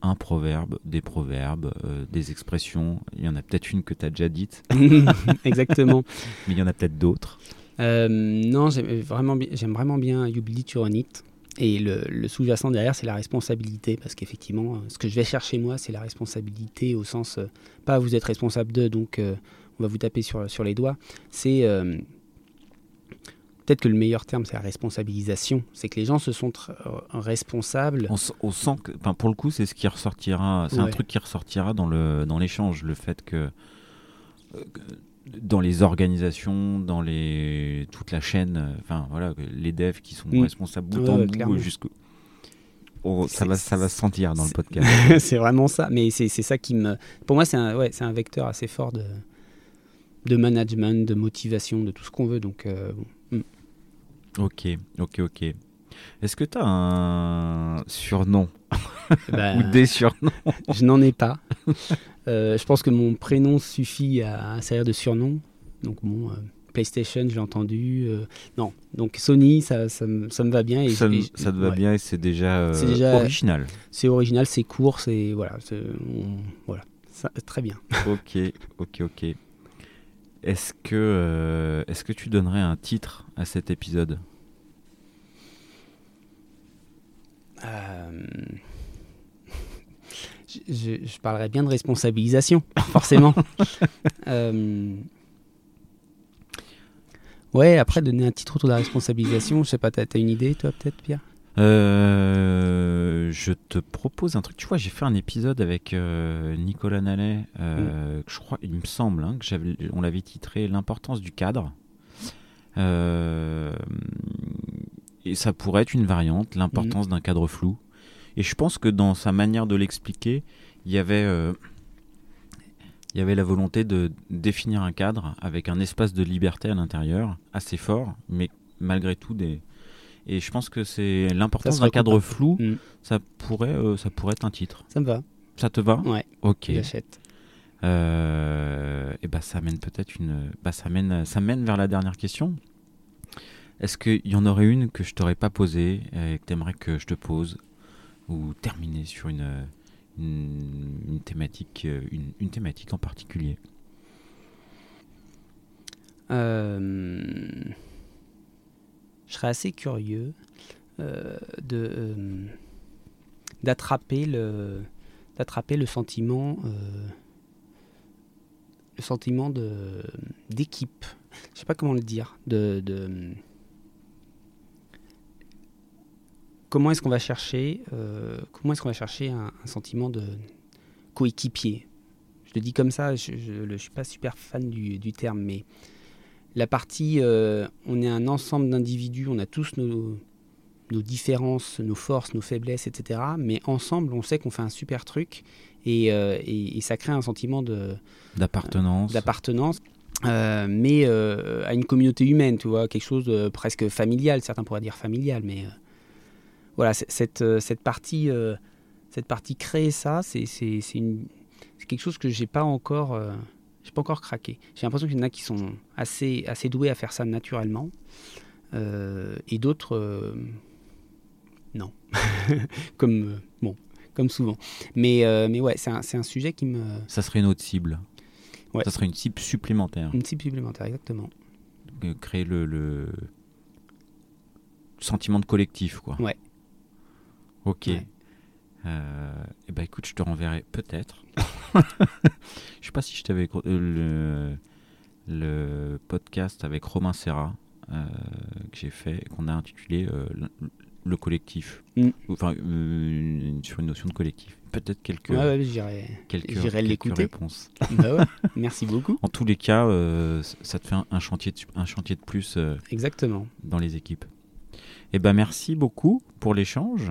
un proverbe, des proverbes, euh, des expressions? Il y en a peut-être une que tu as déjà dite. Exactement. Mais il y en a peut-être d'autres. Euh, non, j'aime vraiment, j'aime vraiment bien You Build It, You It. et le, le sous-jacent derrière, c'est la responsabilité, parce qu'effectivement, euh, ce que je vais chercher moi, c'est la responsabilité au sens, euh, pas vous êtes responsable de, donc euh, on va vous taper sur, sur les doigts. C'est peut-être que le meilleur terme, c'est la responsabilisation. C'est que les gens se sont euh, responsables. On, on sent que, pour le coup, c'est ce qui ressortira. C'est un truc qui ressortira dans le dans l'échange, le fait que que dans les organisations, dans les toute la chaîne, euh, enfin voilà, les devs qui sont Mm. responsables bout en bout jusqu'au Oh, ça va, ça va se sentir dans le podcast. c'est vraiment ça. Mais c'est ça qui me. Pour moi, c'est un, ouais, un vecteur assez fort de, de management, de motivation, de tout ce qu'on veut. Donc, euh, bon. ok, ok, ok. Est-ce que tu as un surnom? Bah, ou des surnoms? Je n'en ai pas. Euh, je pense que mon prénom suffit à, à servir de surnom. Donc bon, euh, PlayStation, je l'ai entendu. euh, non, donc Sony, ça, ça, me, ça me va bien. Et, ça, et- ça te va ouais. bien et c'est déjà, original. C'est original, c'est court, c'est voilà, on- voilà, Ça- très bien. ok, ok, ok. Est-ce que, euh, est-ce que tu donnerais un titre à cet épisode? Je, je- parlerais bien de responsabilisation, forcément. Euh, ouais, après donner un titre autour de la responsabilisation, je sais pas, t'as as une idée, toi, peut-être, Pierre? Euh, Je te propose un truc. Tu vois, j'ai fait un épisode avec euh, Nicolas Nallet, euh, que je crois, il me semble, hein, que j'avais, on l'avait titré L'importance du cadre. Euh, et ça pourrait être une variante, l'importance d'un cadre flou. Et je pense que dans sa manière de l'expliquer, il y avait, euh, il y avait la volonté de définir un cadre avec un espace de liberté à l'intérieur assez fort, mais malgré tout des. Et je pense que c'est l'importance d'un cadre flou. Mm. Ça pourrait, euh, ça pourrait être un titre. Ça me va. Ça te va? Ouais, Ok. j'achète. Euh, et bah ça mène peut-être une, bah ça mène, ça mène vers la dernière question. Est-ce qu'il y en aurait une que je t'aurais pas posée et que t'aimerais que je te pose? Ou terminer sur une, une, thématique, euh, une, thématique en particulier Euh, je serais assez curieux euh, de d'attraper le d'attraper le sentiment le sentiment de d'équipe. Je sais pas comment le dire. De- comment est-ce qu'on va chercher euh, comment est-ce qu'on va chercher un, un sentiment de coéquipier? Je le dis comme ça. Je, je suis pas super fan du, du terme, mais la partie, euh, on est un ensemble d'individus, on a tous nos, nos différences, nos forces, nos faiblesses, etc. Mais ensemble, on sait qu'on fait un super truc et, euh, et- et ça crée un sentiment de- D'appartenance d'appartenance, euh, mais euh, à une communauté humaine, tu vois, quelque chose de presque familial. Certains pourraient dire familial, mais voilà, cette, euh, cette partie, euh, cette partie créer ça, c'est quelque chose que j'ai pas encore, euh, j'ai pas encore craqué. J'ai l'impression qu'il y en a qui sont assez, assez doués à faire ça naturellement, euh, et d'autres non, comme bon, comme souvent. Mais mais ouais, c'est un, un sujet qui me Ça serait une autre cible. Ouais. Ça serait une cible supplémentaire. une cible supplémentaire exactement. Créer le, le sentiment de collectif, quoi. Ouais. Ok. Ouais. Euh, eh ben écoute, je te renverrai peut-être. je sais pas si je t'avais euh, le, le podcast avec Romain Serra euh, que j'ai fait, qu'on a intitulé euh, le, le collectif. Mm. Enfin, sur une notion de collectif. Peut-être quelques, Ouais, ouais, j'irai quelques, quelques réponses. bah ouais, merci beaucoup. En tous les cas, ça te fait un, un chantier de, un chantier de plus Exactement. dans les équipes. Et ben merci beaucoup pour l'échange.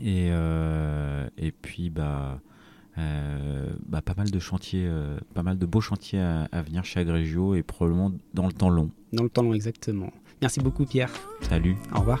Et, euh, et puis bah, euh, bah pas mal de chantiers, euh, pas mal de beaux chantiers à, à venir chez Agrégio et probablement dans le temps long. Dans le temps long, exactement. Merci beaucoup, Pierre. Salut. Au revoir.